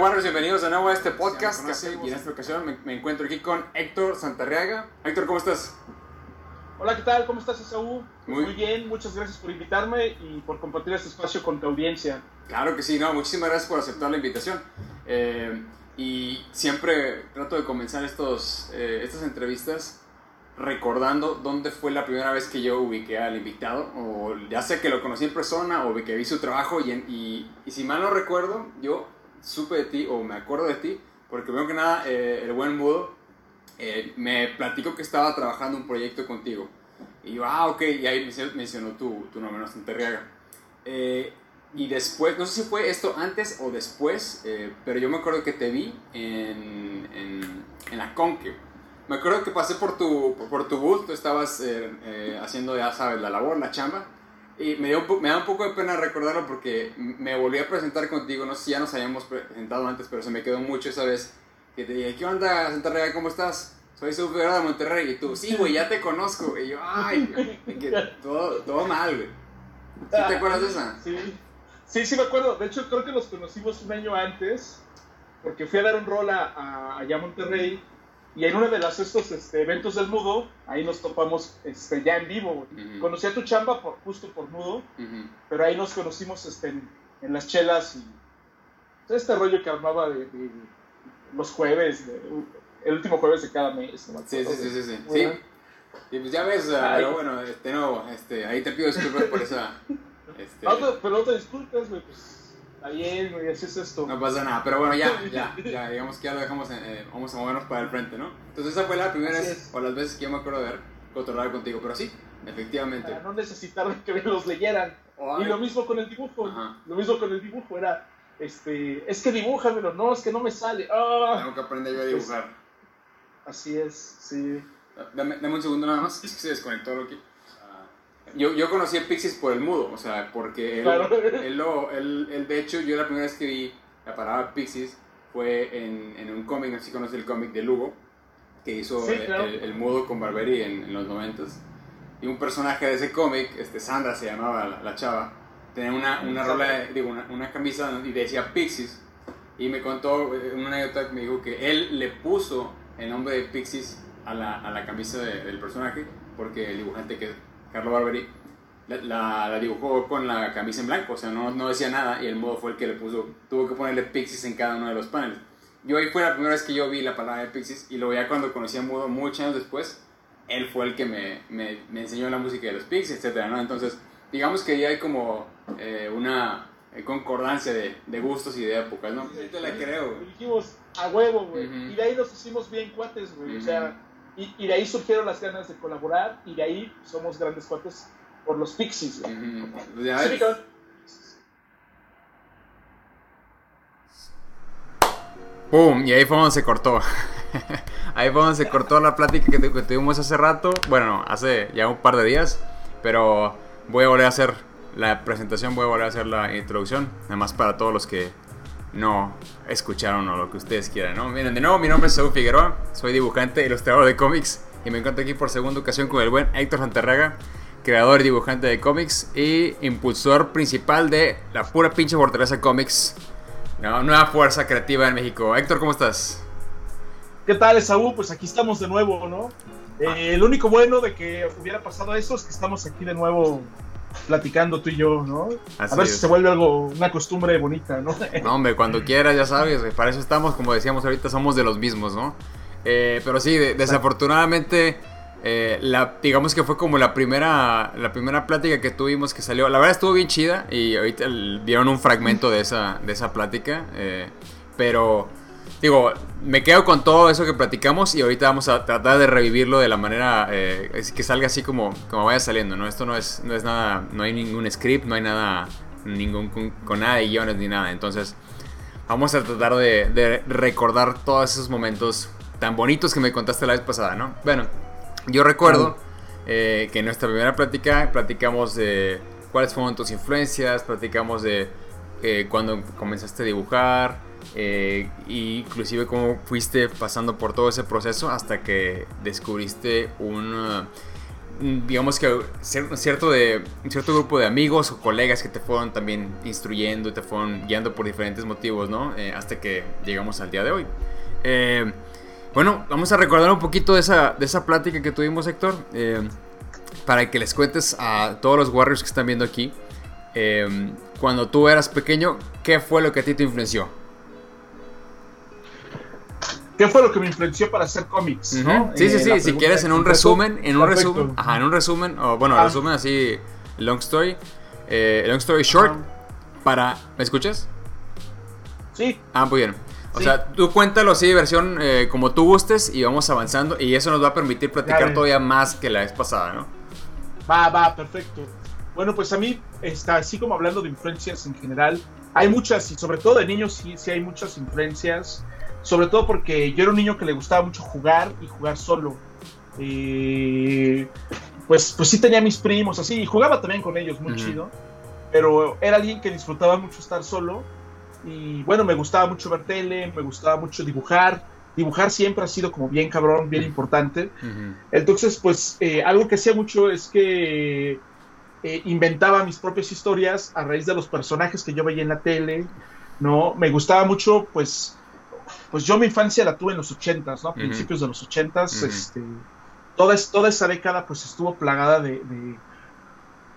Warriors, bienvenidos de nuevo a este podcast. y en esta ocasión me, encuentro aquí con Héctor Santarriaga. Héctor, ¿cómo estás? Hola, ¿qué tal? ¿Cómo estás, Esaú? Muy, bien, muchas gracias por invitarme y por compartir este espacio con tu audiencia. Claro que sí, no, muchísimas gracias por aceptar la invitación. Eh, y siempre trato de comenzar estos, eh, estas entrevistas recordando dónde fue la primera vez que yo ubiqué al invitado, o ya sé que lo conocí en persona o que vi su trabajo, y, y, y si mal no recuerdo, yo supe de ti o me acuerdo de ti, porque primero que nada, eh, el buen mudo eh, me platicó que estaba trabajando un proyecto contigo. Y yo, ah, ok, y ahí mencionó tu, tu nombre, no Terriaga. Eh, y después, no sé si fue esto antes o después, pero yo me acuerdo que te vi en, en, en la Conque. Me acuerdo que pasé por tu, por tu booth, tú estabas haciendo, ya sabes, la labor, la chamba. Y me, dio, me da un poco de pena recordarlo porque me volví a presentar contigo, no sé si ya nos habíamos presentado antes, pero se me quedó mucho esa vez que te dije, ¿qué onda, Santa Real, cómo estás? Soy su de Monterrey. Y tú, sí, güey, ya te conozco. Y yo, ay, todo, todo mal, güey. ¿Sí te acuerdas de esa? Sí. sí, sí me acuerdo. De hecho, creo que nos conocimos un año antes, porque fui a dar un rol a, allá a Monterrey y en uno de los, estos este, eventos del Mudo, ahí nos topamos este, ya en vivo. Conocí a tu chamba por, justo por Mudo, pero ahí nos conocimos este, en, las chelas y este rollo que armaba de, los jueves, el último jueves de cada mes. sí, sí, sí, sí, sí. Y pues ya ves, pero bueno, este, no, este, ahí te pido disculpas por esa... Este... No, pero no te disculpes, güey, pues Está bien, güey, así es esto. No pasa nada, pero bueno, ya, ya, ya, digamos que ya lo dejamos, eh, vamos a movernos para el frente, ¿no? Entonces esa fue la primera vez, o las veces que yo me acuerdo de haber controlado contigo, pero sí, efectivamente. Para no necesitar que me los leyeran. y lo mismo con el dibujo, lo mismo con el dibujo, era, este, es que dibújamelo, no, es que no me sale. ¡Ah! Tengo que aprender yo a dibujar. así es, sí. Dame, dame un segundo nada más, es que se desconectó aquí. Yo, yo conocí a Pixies por el mudo, o sea, porque él, él, lo, él, él, de hecho, yo la primera vez que vi la palabra Pixies fue en, en un cómic, así conocí el cómic de Lugo, que hizo el, mudo con Barberi en, en los noventas. Y un personaje de ese cómic, este, Sandra se llamaba la, chava, tenía una, una rola, digo, una, una, camisa y decía Pixies. Y me contó eh, una anécdota que me dijo que él le puso el nombre de Pixies a la, a la camisa del personaje, porque el dibujante que Carlo Barberi, la, la, dibujó con la camisa en blanco, o sea, no, no, decía nada y el modo fue el que le puso, tuvo que ponerle Pixies en cada uno de los paneles. Yo ahí fue la primera vez que yo vi la palabra de Pixies y luego ya cuando conocí a Mudo muchos años después, él fue el que me, me, me enseñó la música de los Pixies, etc. ¿no? Entonces, digamos que ya hay como eh, una eh, concordancia de, de, gustos y de épocas, ¿no? Sí, te la creo. Dijimos a huevo, güey. Y de ahí nos hicimos bien cuates, güey. O sea y, de ahí surgieron las ganas de colaborar y de ahí somos grandes cuates por los Pixies. ¡Pum! Y ahí fue donde se cortó. ahí fue donde se cortó la plática que, tuvimos hace rato. Bueno, hace ya un par de días. Pero voy a volver a hacer la presentación, voy a volver a hacer la introducción. Además para todos los que no escucharon o lo que ustedes quieran, ¿no? Miren, de nuevo, mi nombre es Saúl Figueroa, soy dibujante e ilustrador de cómics y me encuentro aquí por segunda ocasión con el buen Héctor Santarraga, creador y dibujante de cómics y impulsor principal de la pura pinche fortaleza cómics, ¿no? nueva fuerza creativa en México. Héctor, ¿cómo estás? ¿Qué tal, Saúl? Pues aquí estamos de nuevo, ¿no? Eh, el único bueno de que hubiera pasado eso es que estamos aquí de nuevo platicando tú y yo, ¿no? a ver si se vuelve algo, una costumbre bonita, ¿no? No, hombre, cuando quieras, ya sabes, para eso estamos, como decíamos ahorita, somos de los mismos, ¿no? Eh, pero sí, desafortunadamente, eh, la, digamos que fue como la primera, la primera plática que tuvimos que salió. La verdad estuvo bien chida y ahorita vieron un fragmento de esa, de esa plática, eh, pero digo, me quedo con todo eso que platicamos y ahorita vamos a tratar de revivirlo de la manera eh, que salga así como, como vaya saliendo, ¿no? Esto no es, no es nada, no hay ningún script, no hay nada, ningún, con, nada de guiones ni nada. Entonces, vamos a tratar de, recordar todos esos momentos tan bonitos que me contaste la vez pasada, ¿no? Bueno, yo recuerdo eh, que en nuestra primera plática platicamos de cuáles fueron tus influencias, platicamos de eh, cuando comenzaste a dibujar, eh, inclusive cómo fuiste pasando por todo ese proceso hasta que descubriste un mm, digamos que cierto, de, cierto grupo de amigos o colegas que te fueron también instruyendo y te fueron guiando por diferentes motivos, ¿no? Eh, hasta que llegamos al día de hoy. Eh, bueno, vamos a recordar un poquito de esa, de esa plática que tuvimos, Héctor, para que les cuentes a todos los Warriors que están viendo aquí, cuando tú eras pequeño, ¿qué fue lo que a ti te influenció? ¿Qué fue lo que me influenció para hacer cómics? Sí, sí, sí. Si quieres en un resumen, en un resumen, ajá, en un resumen, o bueno, ah. resumen así, long story, eh, long story short, para, ¿me escuchas? Sí. Ah, muy bien. O sea, tú cuéntalo así, versión eh, como tú gustes y vamos avanzando y eso nos va a permitir platicar todavía más que la vez pasada, ¿no? Va, va, perfecto. Bueno, pues a mí, está, así como hablando de influencias en general, hay muchas y sobre todo de niños sí, sí hay muchas influencias sobre todo porque yo era un niño que le gustaba mucho jugar y jugar solo. pues, pues sí tenía mis primos así, y jugaba también con ellos, muy chido. Pero era alguien que disfrutaba mucho estar solo. Y bueno, me gustaba mucho ver tele, me gustaba mucho dibujar. Dibujar siempre ha sido como bien cabrón, bien importante. Entonces, pues eh, algo que hacía mucho es que eh, inventaba mis propias historias a raíz de los personajes que yo veía en la tele. ¿no? Me gustaba mucho, pues, pues yo mi infancia la tuve en los ochentas, ¿no? A principios de los ochentas, este, toda, toda esa década pues estuvo plagada de,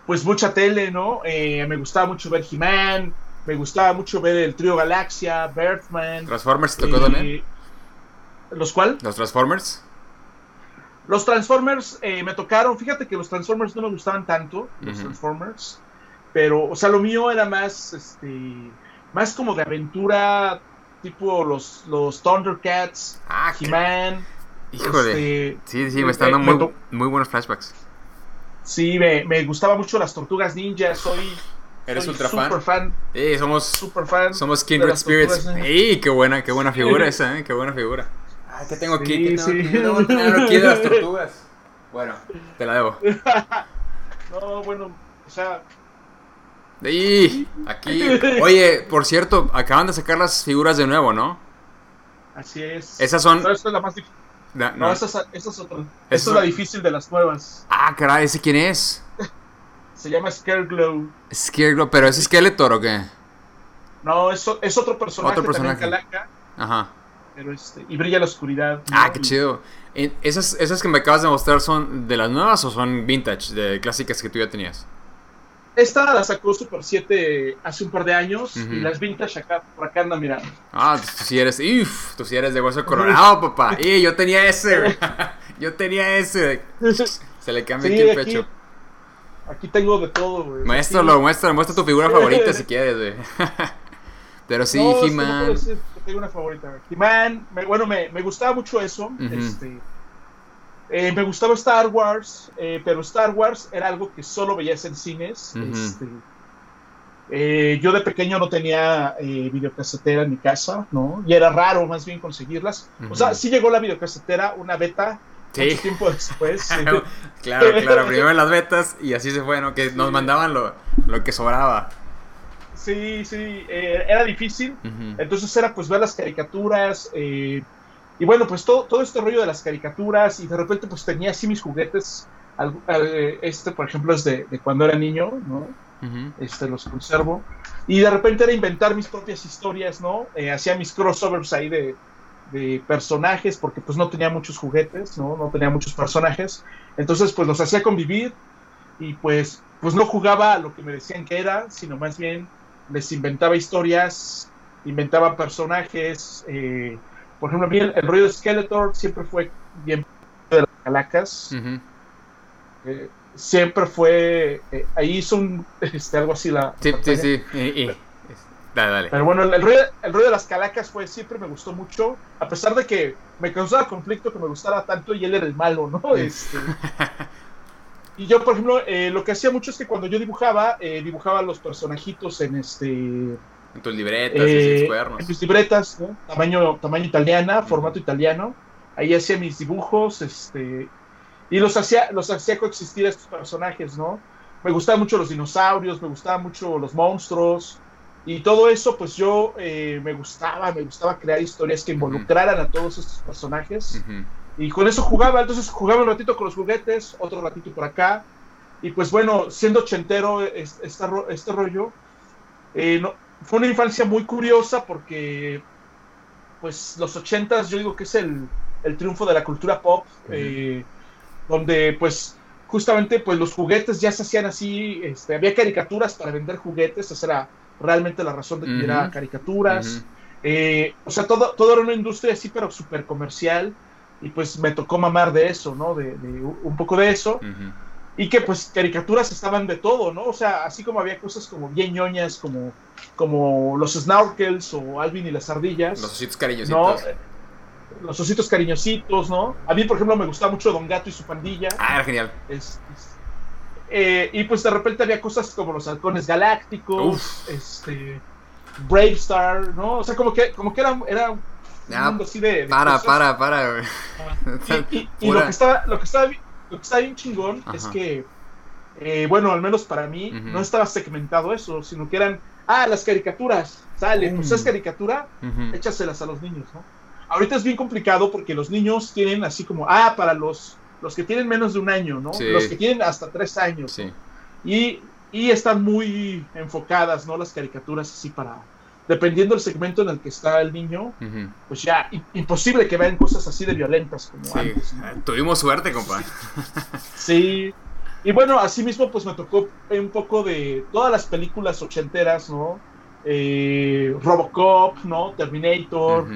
pues mucha tele, ¿no? Eh, me gustaba mucho ver He-Man, me gustaba mucho ver el trío Galaxia, Birdman. ¿Transformers tocó también? ¿Los cuál? ¿Los Transformers? Los Transformers eh, me tocaron, fíjate que los Transformers no me gustaban tanto, los Transformers, pero, o sea, lo mío era más, este, más como de aventura, tipo los, los Thundercats, ah, He-Man. Híjole. Este, sí, sí, me están dando muy, buenos flashbacks. Sí, me, me gustaba mucho las tortugas ninja, soy... ¿Eres ultra fan? Super fan. Sí, somos, super fan somos Kindred Spirits. ¡Ey! Qué buena, qué buena figura esa, ¿eh? Qué buena figura. Ah, ¿qué tengo aquí? ¿Qué tengo aquí? Tengo aquí de las tortugas. Bueno, te la debo. no, bueno, o sea, y aquí. Oye, por cierto, acaban de sacar las figuras de nuevo, ¿no? Así es. Esas son. esta es la más difícil. No, esa, es, esa es otra. Esta es la difícil de las nuevas. Ah, caray, ¿ese quién es? Se llama Scareglow. Scareglow, ¿pero es Skeletor o qué? No, es, es otro personaje. Otro personaje. Calaca, Ajá. Pero este, y brilla la oscuridad. Ah, qué chido. ¿Esas, ¿Esas que me acabas de mostrar son de las nuevas o son vintage, de clásicas que tú ya tenías? Esta la sacó Super 7 hace un par de años y las vintage acá, por acá andan mirando. Ah, tú sí eres, uff, tú sí eres de hueso coronado, papá. Y yo tenía ese, yo tenía ese. Se le cambia aquí el pecho. Aquí tengo de todo, güey. Muéstralo, muestra, muestra tu figura favorita si quieres, güey. Pero sí, He-Man. tengo una favorita. He-Man, bueno, me, me, gustaba mucho eso. Este eh, me gustaba Star Wars, eh, pero Star Wars era algo que solo veías en cines. Este, eh, yo de pequeño no tenía videocasetera en mi casa, ¿no? Y era raro más bien conseguirlas. O sea, sí llegó la videocasetera, una beta, mucho tiempo después. claro, claro, primero las betas y así se fue, ¿no? Que nos mandaban lo, lo que sobraba. Sí, sí, era difícil. Entonces era pues ver las caricaturas, y bueno, pues todo, todo este rollo de las caricaturas y de repente pues tenía así mis juguetes. Este, por ejemplo, es de, cuando era niño, ¿no? Este, los conservo. Y de repente era inventar mis propias historias, ¿no? Eh, hacía mis crossovers ahí de, personajes porque pues no tenía muchos juguetes, ¿no? No tenía muchos personajes. Entonces pues los hacía convivir y pues, pues no jugaba a lo que me decían que era, sino más bien les inventaba historias, inventaba personajes, eh, por ejemplo, a mí el, rollo de Skeletor siempre fue bien de las calacas. Eh, siempre fue. Eh, ahí hizo un. Este, algo así la. Sí, sí, sí. dale, dale. Pero bueno, el rollo, el rollo de las calacas fue siempre me gustó mucho. A pesar de que me causaba conflicto que me gustara tanto y él era el malo, ¿no? Este, y yo, por ejemplo, eh, lo que hacía mucho es que cuando yo dibujaba, dibujaba los personajitos en este en tus libretas, eh, en mis libretas, tamaño, tamaño italiana, formato italiano. Ahí hacía mis dibujos, este, y los hacía, los hacía coexistir a estos personajes, ¿no? Me gustaban mucho los dinosaurios, me gustaban mucho los monstruos, y todo eso, pues yo eh, me gustaba, me gustaba crear historias que involucraran a todos estos personajes. Y con eso jugaba, entonces jugaba un ratito con los juguetes, otro ratito por acá. Y pues bueno, siendo ochentero este, este rollo, eh, no, fue una infancia muy curiosa porque pues los ochentas yo digo que es el, el triunfo de la cultura pop, eh, donde pues justamente pues los juguetes ya se hacían así, este, había caricaturas para vender juguetes, esa era realmente la razón de que hubiera caricaturas. Eh, o sea, todo, todo era una industria así, pero súper comercial. Y pues me tocó mamar de eso, ¿no? De, un poco de eso. Y que pues caricaturas estaban de todo, ¿no? O sea, así como había cosas como bien ñoñas, como, como los snorkels o Alvin y las ardillas. Los ositos cariñositos. Los ositos cariñositos, ¿no? A mí, por ejemplo, me gustaba mucho Don Gato y su pandilla. Ah, era genial. Eh, y pues de repente había cosas como los halcones galácticos, este Brave Star, ¿no? O sea, como que, como que era, era un mundo así de. para, para, para, Y, lo que estaba, lo que estaba, lo que estaba bien chingón es que, eh, bueno, al menos para mí, no estaba segmentado eso, sino que eran, ah, las caricaturas, sale, pues es caricatura, échaselas a los niños, ¿no? Ahorita es bien complicado porque los niños tienen así como, ah, para los, los que tienen menos de un año, ¿no? Los que tienen hasta tres años. Sí. Y y están muy enfocadas, ¿no? Las caricaturas así para, dependiendo del segmento en el que está el niño, pues ya imposible que vean cosas así de violentas como antes. Tuvimos suerte, compa. sí. Y bueno, así mismo pues me tocó un poco de todas las películas ochenteras, ¿no? Eh, Robocop, ¿no? Terminator,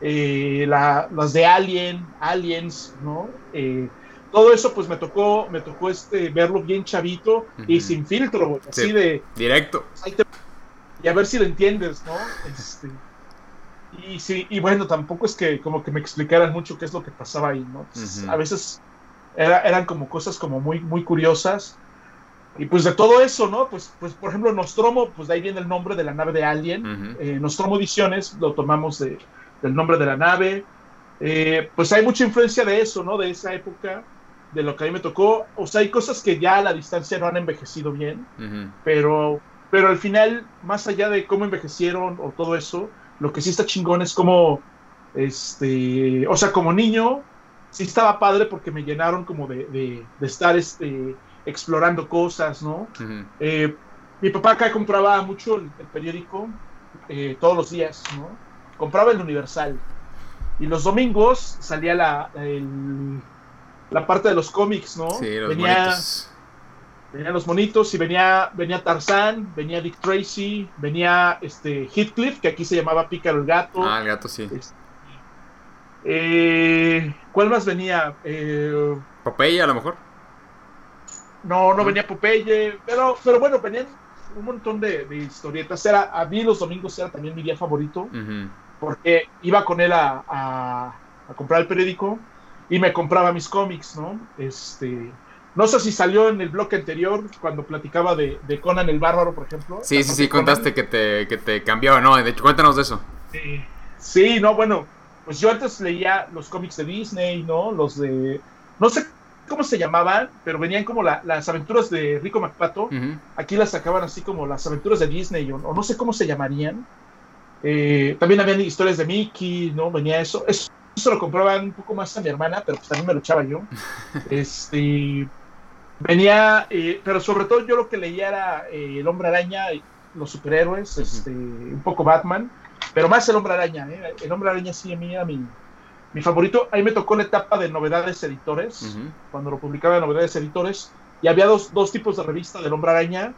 eh, las de Alien, Aliens, ¿no? Eh, todo eso pues me tocó, me tocó este, verlo bien chavito y sin filtro, así de... Directo. Y a ver si lo entiendes, ¿no? Este, y sí, y bueno, tampoco es que como que me explicaran mucho qué es lo que pasaba ahí, ¿no? Pues, a veces eran como cosas como muy, muy curiosas. Y pues de todo eso, ¿no? Pues, pues por ejemplo, Nostromo, pues de ahí viene el nombre de la nave de Alien. Eh, Nostromo Ediciones lo tomamos de, del nombre de la nave. Eh, pues hay mucha influencia de eso, ¿no? De esa época de lo que a mí me tocó. O sea, hay cosas que ya a la distancia no han envejecido bien, pero, pero al final, más allá de cómo envejecieron o todo eso, lo que sí está chingón es como, este, o sea, como niño, sí estaba padre porque me llenaron como de, de, estar este, explorando cosas, ¿no? Eh, mi papá acá compraba mucho el, periódico eh, todos los días, ¿no? Compraba el Universal. Y los domingos salía la, el, la parte de los cómics, ¿no? Sí, los venía, monitos. Venían los monitos y venía, venía Tarzán, venía Dick Tracy, venía este Heathcliff, que aquí se llamaba Pícaro el gato. Ah, el gato, sí. Este, eh, ¿Cuál más venía? Eh, Popeye, a lo mejor. No, no venía Popeye, pero, pero bueno, venían un montón de, historietas. Era, a mí los domingos era también mi día favorito, porque iba con él a, a comprar el periódico y me compraba mis cómics, ¿no? Este, no sé si salió en el bloque anterior cuando platicaba de, Conan el Bárbaro, por ejemplo. Sí, sí, sí, contaste que te, que te cambiaba, ¿no? De hecho, cuéntanos de eso. Sí, sí, no, bueno, pues yo antes leía los cómics de Disney, ¿no? Los de, no sé cómo se llamaban, pero venían como las aventuras de Rico MacPato. Aquí las sacaban así como las aventuras de Disney, o, no sé cómo se llamarían. Eh, también habían historias de Mickey, ¿no? Venía eso. Eso eso lo compraban un poco más a mi hermana, pero pues también me lo echaba yo. Este, venía, eh, pero sobre todo yo lo que leía era eh, El Hombre Araña, los superhéroes, este, un poco Batman, pero más El Hombre Araña. ¿eh? El Hombre Araña sí a mí era mi, mi favorito. Ahí me tocó la etapa de novedades editores, cuando lo publicaba de novedades editores, y había dos, dos tipos de revista del Hombre Araña.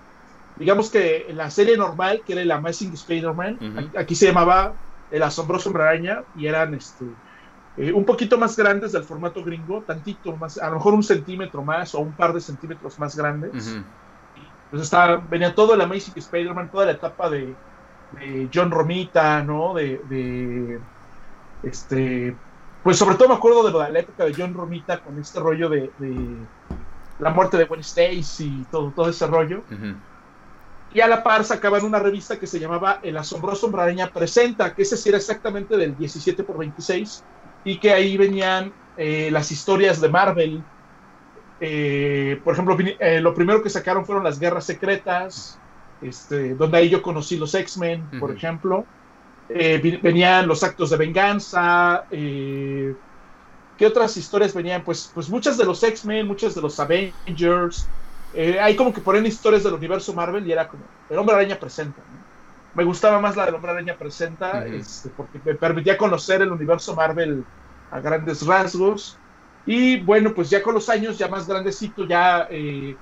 Digamos que en la serie normal, que era el Amazing Spider-Man, aquí, se llamaba El Asombroso Hombre Araña, y eran este eh, un poquito más grandes del formato gringo, tantito más, a lo mejor un centímetro más o un par de centímetros más grandes. Pues estaba, venía todo el Amazing Spider-Man, toda la etapa de, John Romita, ¿no? De, este, pues sobre todo me acuerdo de la, época de John Romita con este rollo de, la muerte de Gwen Stacy y todo, todo ese rollo. Y a la par sacaban una revista que se llamaba El Asombroso Hombrareña Presenta, que ese sí era exactamente del 17 por 26 y que ahí venían eh, las historias de Marvel. Eh, por ejemplo, eh, lo primero que sacaron fueron las Guerras Secretas, este, donde ahí yo conocí los X-Men, por ejemplo. venían los actos de venganza, ¿qué otras historias venían? Pues, pues muchas de los X-Men, muchas de los Avengers. Hay como que ponen historias del universo Marvel y era como, el hombre araña presenta. Me gustaba más la del hombre araña presenta, este, porque me permitía conocer el universo Marvel a grandes rasgos. Y bueno, pues ya con los años, ya más grandecito, ya eh,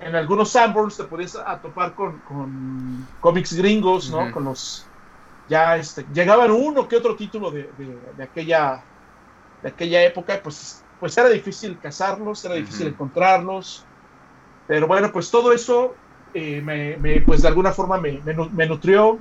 en algunos Sanborns te podías topar con, con cómics gringos, ¿no? Con los. Ya este, llegaban uno que otro título de, de, aquella, de aquella época, pues, pues era difícil cazarlos, era difícil encontrarlos. Pero bueno, pues todo eso, eh, me, pues de alguna forma me, me, nutrió,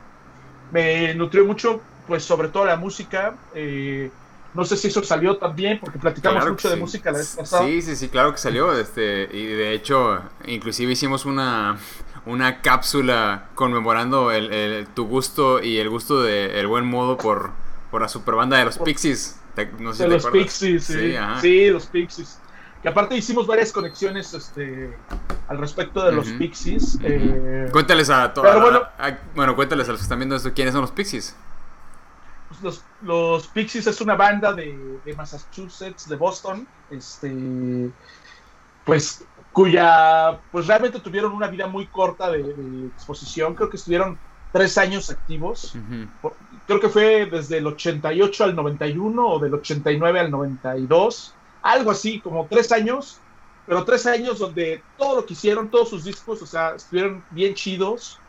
me nutrió mucho, pues sobre todo la música. Eh, no sé si eso salió también, porque platicamos mucho de música la vez pasada. Sí, sí, sí, claro que salió. Este, y de hecho, inclusive hicimos una, una cápsula conmemorando el, tu gusto y el gusto del el buen modo por, por la superbanda de los Pixies. No sé de los Pixies, sí. Sí, los Pixies. Que aparte hicimos varias conexiones este, al respecto de los Pixies. Eh, cuéntales a todos. Bueno, bueno, cuéntales a los que están viendo esto, ¿quiénes son los Pixies? los, los Pixies es una banda de, Massachusetts, de Boston, este, pues cuya, pues realmente tuvieron una vida muy corta de, exposición, creo que estuvieron tres años activos, creo que fue desde el 88 al 91 o del 89 al 92, algo así, como tres años, pero tres años donde todo lo que hicieron, todos sus discos, o sea, estuvieron bien chidos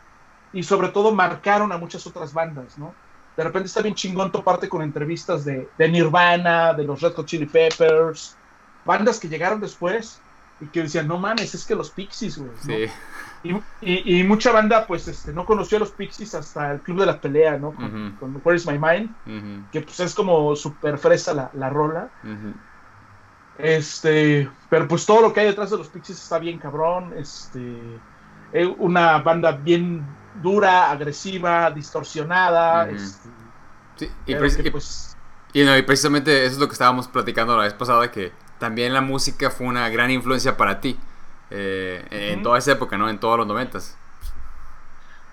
y sobre todo marcaron a muchas otras bandas, ¿no? de repente está bien chingón toparte con entrevistas de, Nirvana, de los Red Hot Chili Peppers, bandas que llegaron después y que decían, no mames, es que los Pixies, güey. Sí. Y, mucha banda, pues, este, no conoció a los Pixies hasta el Club de la Pelea, ¿no? Con, Where is My Mind, que pues es como súper fresa la, la rola. Este, pero pues todo lo que hay detrás de los Pixies está bien cabrón. Este, eh, una banda bien dura, agresiva, distorsionada. Este, sí, pues y, precisamente eso es lo que estábamos platicando la vez pasada, que también la música fue una gran influencia para ti eh, en toda esa época, ¿no? En todos los noventas.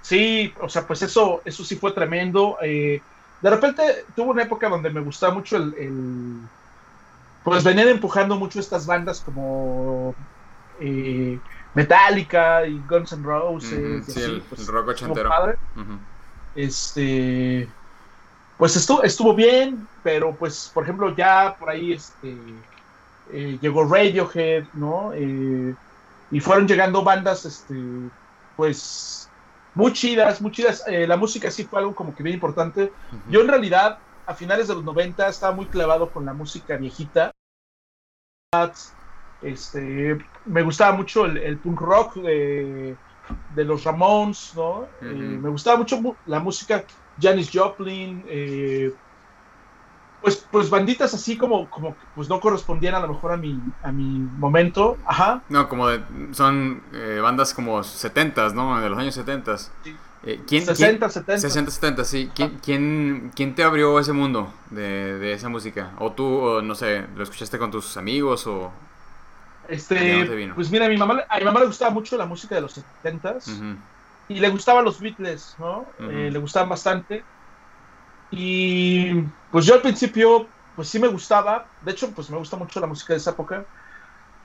Sí, o sea, pues eso, eso sí fue tremendo. Eh, de repente tuvo una época donde me gustaba mucho el, pues venían empujando mucho estas bandas como eh, Metallica y Guns N' Roses. sí, el, pues, rock ochentero. Este. Pues estuvo, estuvo bien, pero pues, por ejemplo, ya por ahí este, eh, llegó Radiohead, ¿no? Eh, y fueron llegando bandas, este, pues, muy chidas, muy chidas. La música sí fue algo como que bien importante. Yo en realidad, a finales de los 90, estaba muy clavado con la música viejita. Este, me gustaba mucho el, punk rock de, los Ramones, ¿no? Eh, me gustaba mucho la música Janis Joplin, eh, pues, pues banditas así como, como pues no correspondían a lo mejor a mi, a mi momento, ajá. No, como de, son eh, bandas como 70 ¿no? De los años 70 ¿quién, 60, 70. 60, 70, sí. ¿Quién, quién, te abrió ese mundo de, de, esa música? ¿O tú, no sé, lo escuchaste con tus amigos o, este, pues mira, a mi, mamá, a mi mamá le gustaba mucho la música de los 70 y le gustaban los Beatles, ¿no? Eh, le gustaban bastante. Y pues yo al principio, pues sí me gustaba, de hecho, pues me gusta mucho la música de esa época,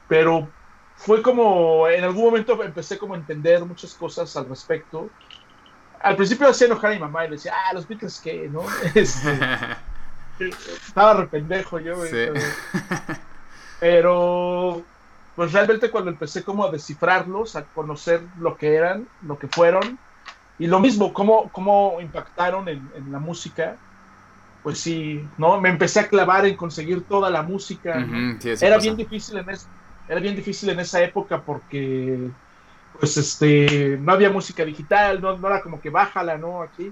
pero fue como, en algún momento empecé como a entender muchas cosas al respecto. Al principio hacía enojar a mi mamá y le decía, ah, los Beatles qué, ¿no? Este, estaba rependejo yo, pero pues realmente cuando empecé como a descifrarlos, a conocer lo que eran, lo que fueron, y lo mismo, cómo, cómo impactaron en, la música, pues sí, ¿no? Me empecé a clavar en conseguir toda la música. era bien difícil en era bien difícil en esa época porque pues este no había música digital, no, no era como que bájala, ¿no? Aquí,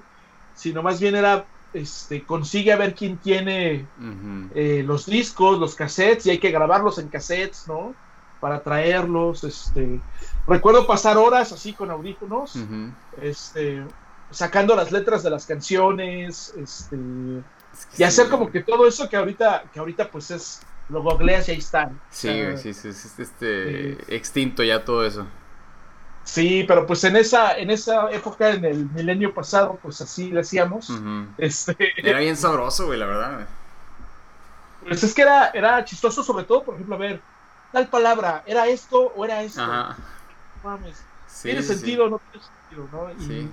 sino más bien era este, consigue a ver quién tiene eh, los discos, los cassettes, y hay que grabarlos en cassettes, ¿no? para traerlos. Este, recuerdo pasar horas así con audífonos, este, sacando las letras de las canciones, este, y hacer como que todo eso que ahorita, que ahorita pues es, lo googleas y ahí están. Sí, sí, sí, este, extinto ya todo eso. Sí, pero pues en esa, en esa época, en el milenio pasado, pues así lo hacíamos. este... Era bien sabroso, güey, la verdad. Pues es que era, era chistoso, sobre todo, por ejemplo, a ver, tal palabra, ¿era esto o era esto? Ajá. Mames. Sí, ¿Tiene sí, sentido o no tiene sentido, no? Y Sí.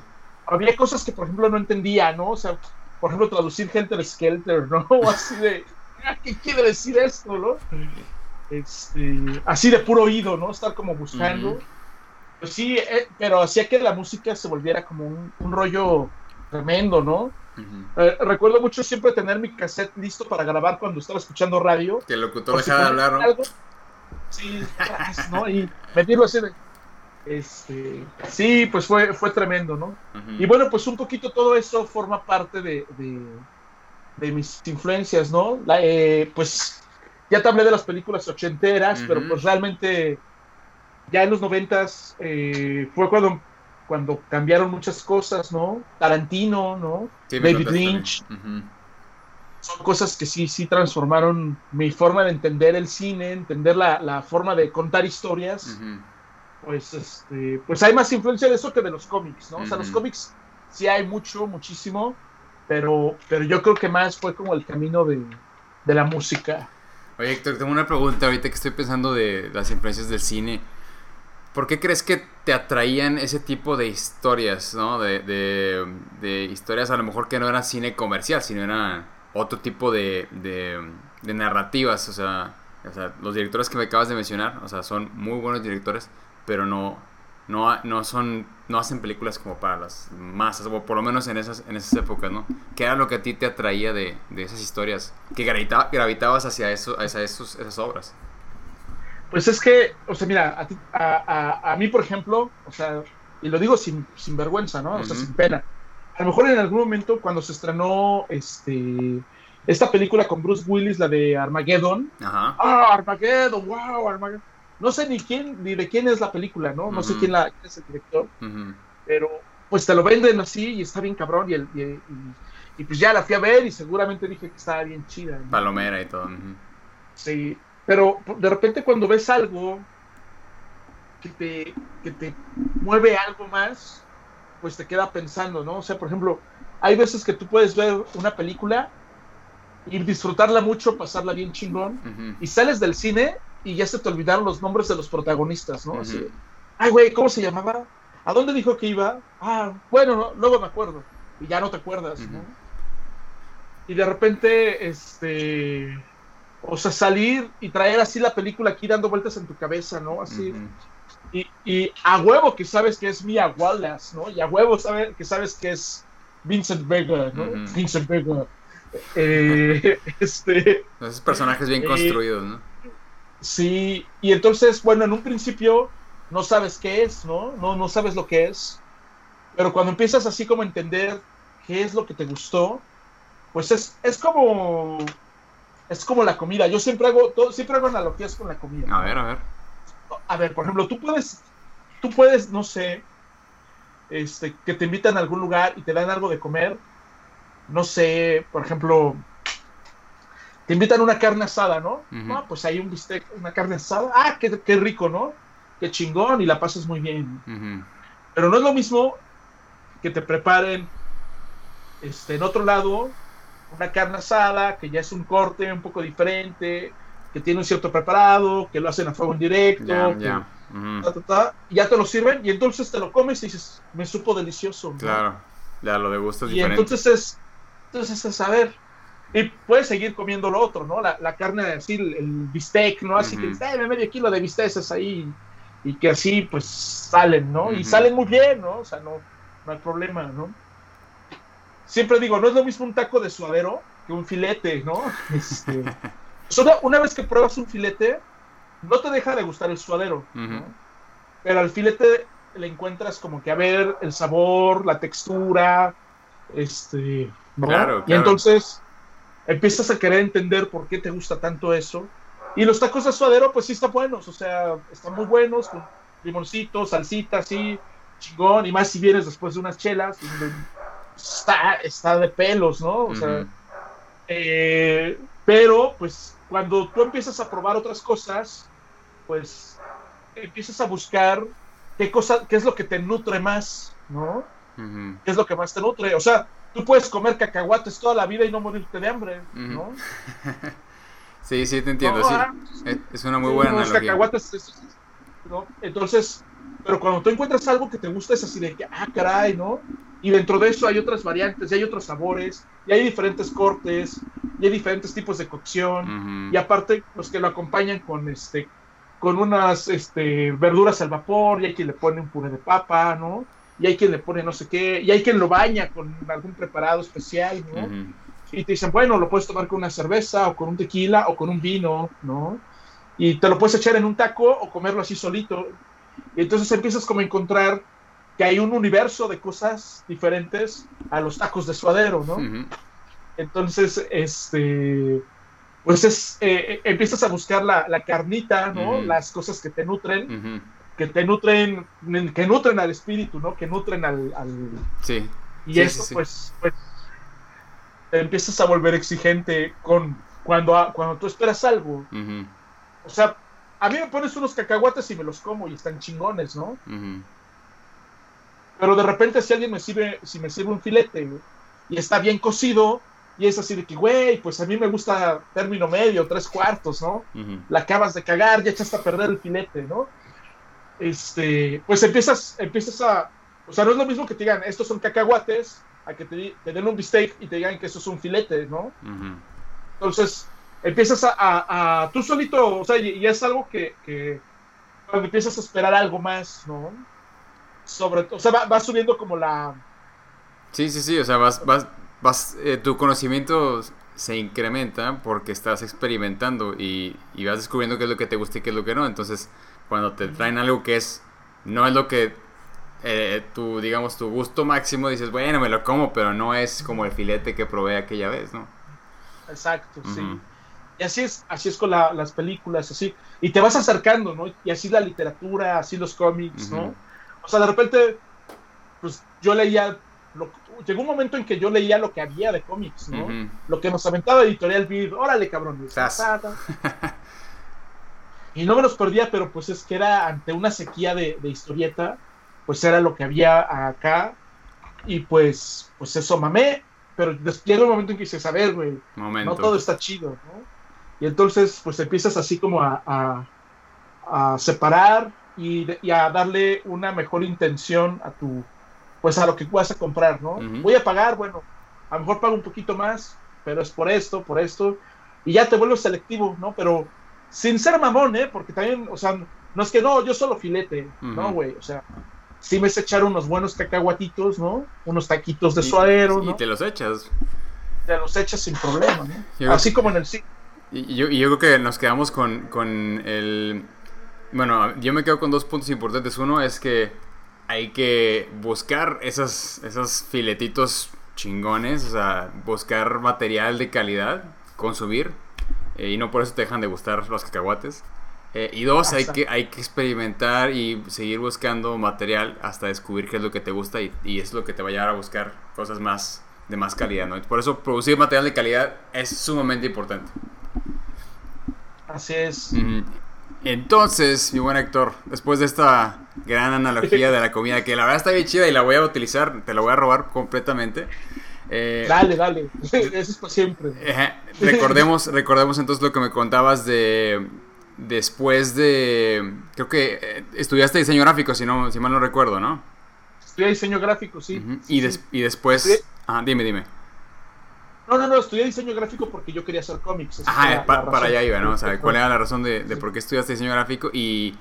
había cosas que, por ejemplo, no entendía, ¿no? O sea, por ejemplo, traducir Helter Skelter, ¿no? O así de, "Ah, ¿qué quiere decir esto, no? Este, así de puro oído, ¿no? Estar como buscando. Pues sí, eh, pero hacía que la música se volviera como un, un rollo tremendo, ¿no? Eh, recuerdo mucho siempre tener mi cassette listo para grabar cuando estaba escuchando radio. Que el locutor dejaba de hablar, ¿no? algo, Sí, ¿no? Y meterlo así de. Este, sí, pues fue, fue tremendo, ¿no? Y bueno, pues un poquito todo eso forma parte de, de, de mis influencias, ¿no? La, eh, pues ya te hablé de las películas ochenteras, pero pues realmente ya en los noventas eh, fue cuando, cuando cambiaron muchas cosas, ¿no? Tarantino, ¿no? Sí, David Lynch. Son cosas que sí, sí transformaron mi forma de entender el cine, entender la, la forma de contar historias. Pues, este, pues hay más influencia de eso que de los cómics, ¿no? O sea, los cómics sí hay mucho, muchísimo, pero, pero yo creo que más fue como el camino de, de la música. Oye, Héctor, tengo una pregunta ahorita que estoy pensando de las influencias del cine. ¿Por qué crees que te atraían ese tipo de historias, no? De, de, de historias a lo mejor que no eran cine comercial, sino eran otro tipo de, de, narrativas. O sea, o sea, los directores que me acabas de mencionar, o sea, son muy buenos directores, pero no, no, no son, no hacen películas como para las masas, o por lo menos en esas, en esas épocas, ¿no? ¿Qué era lo que a ti te atraía de, de esas historias? Que gravita- gravitabas hacia, eso, hacia esos, esas obras. Pues es que, o sea, mira, a, ti- a, a- a mí, por ejemplo, o sea, y lo digo sin, sin vergüenza, ¿no? O sea, sin pena. A lo mejor en algún momento, cuando se estrenó este, esta película con Bruce Willis, la de Armageddon, Ajá. ¡Ah, Armageddon! ¡Wow! Armageddon! No sé ni quién, ni de quién es la película, ¿no? No sé quién, la, quién es el director, pero pues te lo venden así y está bien cabrón y, el- y, y- y, pues ya la fui a ver y seguramente dije que estaba bien chida. ¿no? Palomera y todo. Sí, pero de repente cuando ves algo que te, que te mueve algo más, pues te queda pensando, ¿no? O sea, por ejemplo, hay veces que tú puedes ver una película y disfrutarla mucho, pasarla bien chingón, y sales del cine y ya se te olvidaron los nombres de los protagonistas, ¿no? Así ay, güey, ¿cómo se llamaba? ¿A dónde dijo que iba? Ah, bueno, no, luego me acuerdo. Y ya no te acuerdas, ¿no? Y de repente, este, o sea, salir y traer así la película aquí dando vueltas en tu cabeza, ¿no? Así. Y, y a huevo que sabes que es Mia Wallace, ¿no? Y a huevo sabe, que sabes que es Vincent Vega, ¿no? Vincent Vega. Eh, este, Esos personajes bien Eh, construidos, ¿no? Sí, y entonces, bueno, en un principio no sabes qué es, ¿no? No, no sabes lo que es. Pero cuando empiezas así como a entender qué es lo que te gustó, pues es, es como es como la comida. Yo siempre hago todo, siempre hago analogías con la comida. A ver, a ver. A ver, por ejemplo, tú puedes, tú puedes, no sé, este, que te invitan a algún lugar y te dan algo de comer. No sé, por ejemplo, te invitan a una carne asada, ¿no? Ah, pues hay un bistec, una carne asada. Ah, qué, qué rico, ¿no? Qué chingón y la pasas muy bien. Pero no es lo mismo que te preparen este, en otro lado una carne asada, que ya es un corte un poco diferente, que tiene un cierto preparado, que lo hacen a fuego indirecto, Ya, que ya. Ujú. ta, ta, ta, y ya te lo sirven y entonces te lo comes y dices, me supo delicioso. Claro. Ya lo de gustos Y diferentes. entonces es, entonces es saber. Y puedes seguir comiendo lo otro, ¿no? La, la carne así, el, el bistec, ¿no? Así Ujú. que dices, "Dame medio kilo de bisteces ahí. Y que así, pues, salen, ¿no? Y salen muy bien, ¿no? O sea, no, no hay problema, ¿no? Siempre digo, no es lo mismo un taco de suadero que un filete, ¿no? Este, pues una, vez que pruebas un filete, no te deja de gustar el suadero. Pero al filete le encuentras como que a ver el sabor, la textura, este, ¿no? Claro, Y claro. entonces empiezas a querer entender por qué te gusta tanto eso. Y los tacos de suadero, pues sí están buenos, o sea, están muy buenos, con limoncito, salsita, así, chingón, y más si vienes después de unas chelas, y de- está, está de pelos, ¿no? O sea, eh, pero, pues, cuando tú empiezas a probar otras cosas, pues empiezas a buscar qué cosa, qué es lo que te nutre más, ¿no? ¿Qué es lo que más te nutre? O sea, tú puedes comer cacahuates toda la vida y no morirte de hambre. ¿no? Sí, sí, te entiendo, sí. Ah, es una muy buena analogía. Cacahuates, ¿no? Entonces, pero cuando tú encuentras algo que te gusta es así de que, ah, caray, ¿no? Y dentro de eso hay otras variantes, y hay otros sabores, y hay diferentes cortes, y hay diferentes tipos de cocción, y aparte, los que lo acompañan con este con unas este, verduras al vapor, y hay quien le pone un puré de papa, ¿no? Y hay quien le pone no sé qué, y hay quien lo baña con algún preparado especial, ¿no? Y te dicen, bueno, lo puedes tomar con una cerveza, o con un tequila, o con un vino, ¿no? Y te lo puedes echar en un taco o comerlo así solito. Y entonces empiezas como a encontrar que hay un universo de cosas diferentes a los tacos de suadero, ¿no? Entonces, este, pues es, eh, empiezas a buscar la, carnita, ¿no? Las cosas que te nutren, que te nutren, que nutren al espíritu, ¿no? Que nutren al... Sí. Y eso, Pues, pues, te empiezas a volver exigente con cuando, cuando tú esperas algo. O sea, a mí me pones unos cacahuates y me los como y están chingones, ¿no? Pero de repente si alguien me sirve, si me sirve un filete y está bien cocido, y es así de que, güey, pues a mí me gusta término medio, tres cuartos, ¿no? La acabas de cagar, ya echaste a perder el filete, ¿no? Este, pues empiezas, empiezas a, o sea, no es lo mismo que te digan, estos son cacahuates, a que te, den un bistec y te digan que eso es un filete, ¿no? Entonces, empiezas a, a, tú solito, o sea, y, es algo que, que, cuando empiezas a esperar algo más, ¿no? Sobre o sea, va, subiendo como la... Sí, sí, sí, o sea, vas, vas, vas eh, tu conocimiento se incrementa porque estás experimentando y, y, vas descubriendo qué es lo que te gusta y qué es lo que no. Entonces, cuando te traen algo que es, no es lo que eh, tu, digamos, tu gusto máximo, dices, bueno, me lo como, pero no es como el filete que probé aquella vez, ¿no? Exacto, sí. Y así es, así es con las películas, así. Y te vas acercando, ¿no? Y así la literatura, así los cómics, ¿no? O sea, de repente, pues yo leía, llegó un momento en que yo leía lo que había de cómics, ¿no? Lo que nos aventaba Editorial Beat, órale cabrón. y no me los perdía, pero pues es que era ante una sequía de, historieta, pues era lo que había acá. Y pues, pues eso mamé, pero llega un momento en que dices, a ver, güey, no todo está chido, ¿no? Y entonces, pues empiezas así como a, a separar y, a darle una mejor intención a tu, pues a lo que vas a comprar, ¿no? Voy a pagar, bueno, a lo mejor pago un poquito más, pero es por esto, por esto, y ya te vuelves selectivo, ¿no? Pero sin ser mamón, ¿eh? Porque también, o sea, no es que no, yo solo filete, ¿no, güey? O sea, sí me sé echar unos buenos cacahuatitos, ¿no? Unos taquitos de suadero, ¿no? Y te los echas. Te los echas sin problema, ¿no? Así como en el sí. Y yo, y yo creo que nos quedamos con, con el bueno, yo me quedo con dos puntos importantes. Uno es que hay que buscar esas, esos filetitos chingones, o sea, buscar material de calidad, consumir, eh, y no por eso te dejan de gustar los cacahuates. Eh, y dos, hay que, hay que experimentar y seguir buscando material hasta descubrir qué es lo que te gusta y, y es lo que te va a llevar a buscar cosas más de más calidad, ¿no? Por eso producir material de calidad es sumamente importante. Así es. Entonces, mi buen Héctor, después de esta gran analogía de la comida, que la verdad está bien chida y la voy a utilizar, te la voy a robar completamente. Eh, dale, dale, eso es para siempre. recordemos, recordemos entonces lo que me contabas de después de, creo que eh, estudiaste diseño gráfico, si, no, si mal no recuerdo, ¿no? Estudié diseño gráfico, sí. y, y, después, ah, dime, dime. No, no, no, estudié diseño gráfico porque yo quería hacer cómics. Ajá, para allá iba, ¿no? O sea, ¿cuál era la razón de, por qué estudiaste diseño gráfico y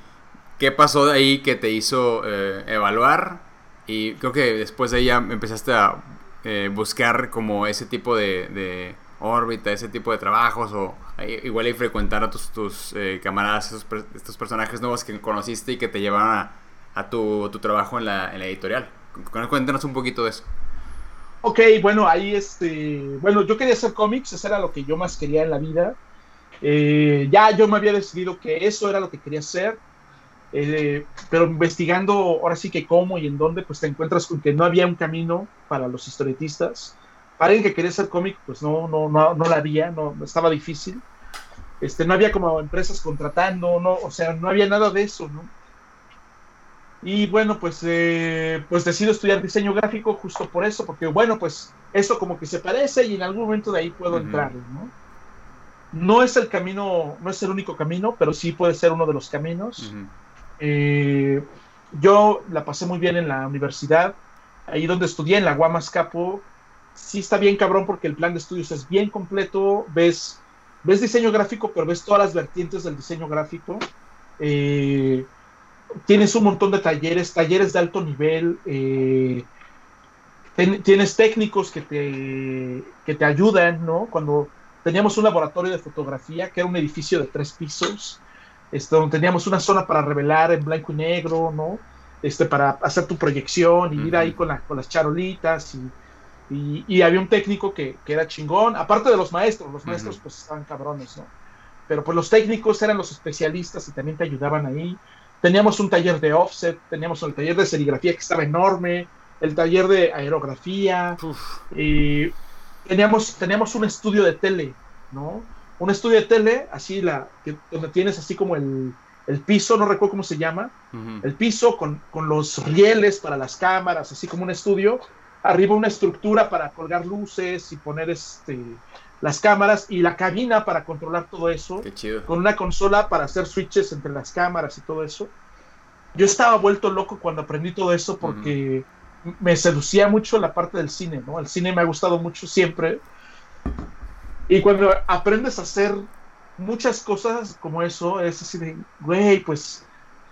qué pasó de ahí que te hizo eh, evaluar? Y creo que después de ahí ya empezaste a eh, buscar como ese tipo de, órbita, ese tipo de trabajos o igual y frecuentar a tus, tus eh, camaradas, estos personajes nuevos que conociste y que te llevaron a, tu, trabajo en la, en la editorial. Cuéntanos un poquito de eso. Ok, bueno, ahí este, bueno, yo quería hacer cómics, eso era lo que yo más quería en la vida. Eh, ya yo me había decidido que eso era lo que quería hacer, eh, pero investigando ahora sí que cómo y en dónde, pues te encuentras con que no había un camino para los historietistas. Para alguien que quería hacer cómic, pues no, no, no, no la había, no, estaba difícil. Este, no había como empresas contratando, no, o sea, no había nada de eso, ¿no? Y bueno, pues, eh, pues decido estudiar diseño gráfico justo por eso, porque bueno, pues eso como que se parece y en algún momento de ahí puedo entrar, ¿no? no es el camino, no es el único camino, pero sí puede ser uno de los caminos. Eh, yo la pasé muy bien en la universidad, ahí donde estudié, en la Guamas Capo. Sí está bien cabrón porque el plan de estudios es bien completo, ves, ves diseño gráfico, pero ves todas las vertientes del diseño gráfico. Eh, tienes un montón de talleres, talleres de alto nivel. Eh, tienes técnicos que te, que te ayudan, ¿no? Cuando teníamos un laboratorio de fotografía que era un edificio de tres pisos, este, donde teníamos una zona para revelar en blanco y negro, ¿no? Este, para hacer tu proyección y ir ahí con, con las charolitas y, y, había un técnico que, que, era chingón, aparte de los maestros, los maestros pues estaban cabrones, ¿no? Pero pues los técnicos eran los especialistas y también te ayudaban ahí. Teníamos un taller de offset, teníamos el taller de serigrafía que estaba enorme, el taller de aerografía, y teníamos, teníamos un estudio de tele, ¿no? Un estudio de tele, así la, donde tienes así como el, el piso, no recuerdo cómo se llama, el piso con, con, los rieles para las cámaras, así como un estudio, arriba una estructura para colgar luces y poner este las cámaras y la cabina para controlar todo eso, con una consola para hacer switches entre las cámaras y todo eso. Yo estaba vuelto loco cuando aprendí todo eso porque me seducía mucho la parte del cine, ¿no? El cine me ha gustado mucho siempre. Y cuando aprendes a hacer muchas cosas como eso, es así de, güey, pues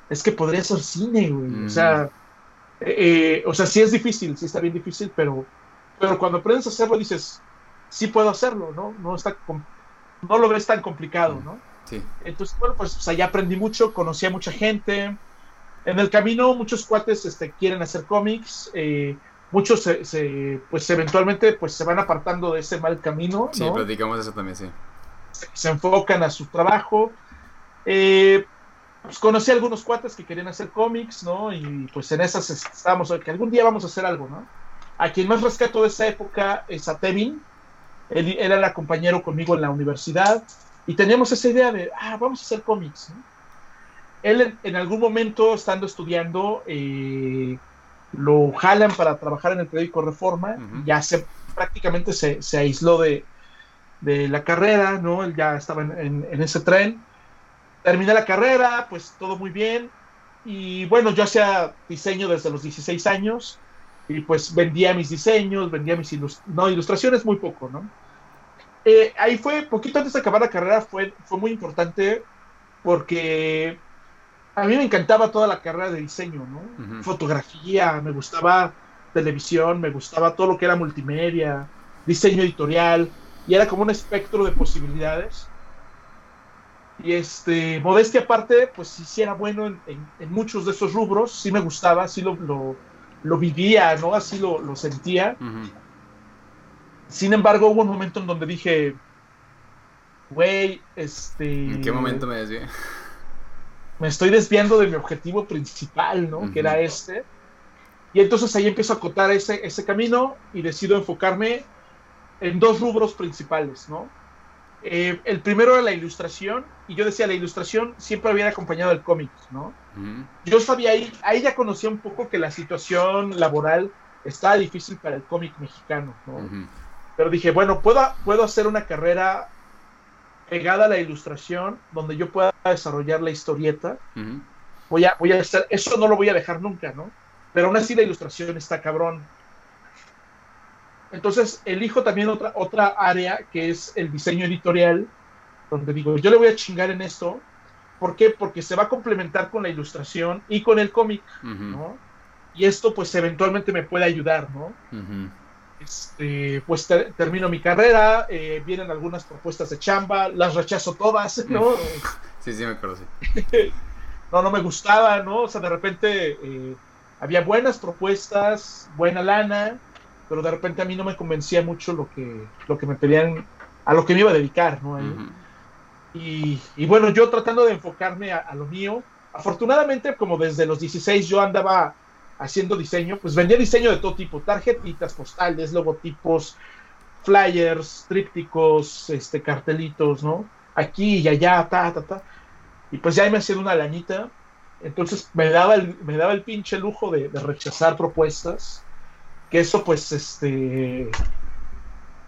es que podría ser cine, güey. O sea, eh, o sea, sí es difícil, sí está bien difícil, pero, pero cuando aprendes a hacerlo dices, sí puedo hacerlo, ¿no? No, está, no lo ves tan complicado, ¿no? Sí. Entonces, bueno, pues o aprendí mucho, conocí a mucha gente, en el camino muchos cuates este, quieren hacer cómics, eh, muchos se, pues eventualmente pues se van apartando de ese mal camino. Sí, platicamos eso también, sí. Se, enfocan a su trabajo. Eh, pues conocí a algunos cuates que querían hacer cómics, ¿no? Y pues en esas estábamos, que algún día vamos a hacer algo, ¿no? A quien más rescato de esa época es a Tevin. Él, era el compañero conmigo en la universidad y teníamos esa idea de, ah, vamos a hacer cómics, ¿no? él en, algún momento, estando estudiando, eh, lo jalan para trabajar en el periódico Reforma, ya se, prácticamente se, aisló de, la carrera, ¿no? Él ya estaba en, ese tren. Terminé la carrera, pues todo muy bien. Y bueno, yo hacía diseño desde los 16 años y pues vendía mis diseños, vendía mis no, ilustraciones muy poco, ¿no? Eh, ahí fue, poquito antes de acabar la carrera, fue, fue muy importante porque a mí me encantaba toda la carrera de diseño, ¿no? Fotografía, me gustaba televisión, me gustaba todo lo que era multimedia, diseño editorial, y era como un espectro de posibilidades. Y este, modestia aparte, pues sí, era bueno en, muchos de esos rubros, sí me gustaba, sí lo, lo, vivía, ¿no? Así lo, sentía. Sin embargo, hubo un momento en donde dije, güey, este... ¿En qué momento me desvié? me estoy desviando de mi objetivo principal, ¿no? Que era este. Y entonces ahí empiezo a acotar ese, ese camino y decido enfocarme en dos rubros principales, ¿no? Eh, el primero era la ilustración, y yo decía, la ilustración siempre había acompañado el cómic, ¿no? Yo sabía ahí, ahí ya conocía un poco que la situación laboral estaba difícil para el cómic mexicano, ¿no? Pero dije, bueno, puedo, puedo hacer una carrera pegada a la ilustración, donde yo pueda desarrollar la historieta. Voy a, voy a hacer, eso no lo voy a dejar nunca, ¿no? Pero aún así la ilustración está cabrón. Entonces elijo también otra, otra área que es el diseño editorial, donde digo, yo le voy a chingar en esto. ¿Por qué? Porque se va a complementar con la ilustración y con el cómic, ¿no? Y esto pues eventualmente me puede ayudar, ¿no? Este, pues termino mi carrera, eh, vienen algunas propuestas de chamba, las rechazo todas, ¿no? Sí, sí, me acuerdo, no, no me gustaba, ¿no? O sea, de repente eh, había buenas propuestas, buena lana, pero de repente a mí no me convencía mucho lo que, lo que me pedían, a lo que me iba a dedicar, ¿no? y, y, bueno, yo tratando de enfocarme a, a lo mío, afortunadamente, como desde los 16 yo andaba haciendo diseño, pues vendía diseño de todo tipo, tarjetitas postales, logotipos, flyers, trípticos, este, cartelitos, ¿no? Aquí y allá, ta, ta, ta. Y pues ya me hacía una lanita. Entonces me daba el, me daba el pinche lujo de, rechazar propuestas. Que eso pues este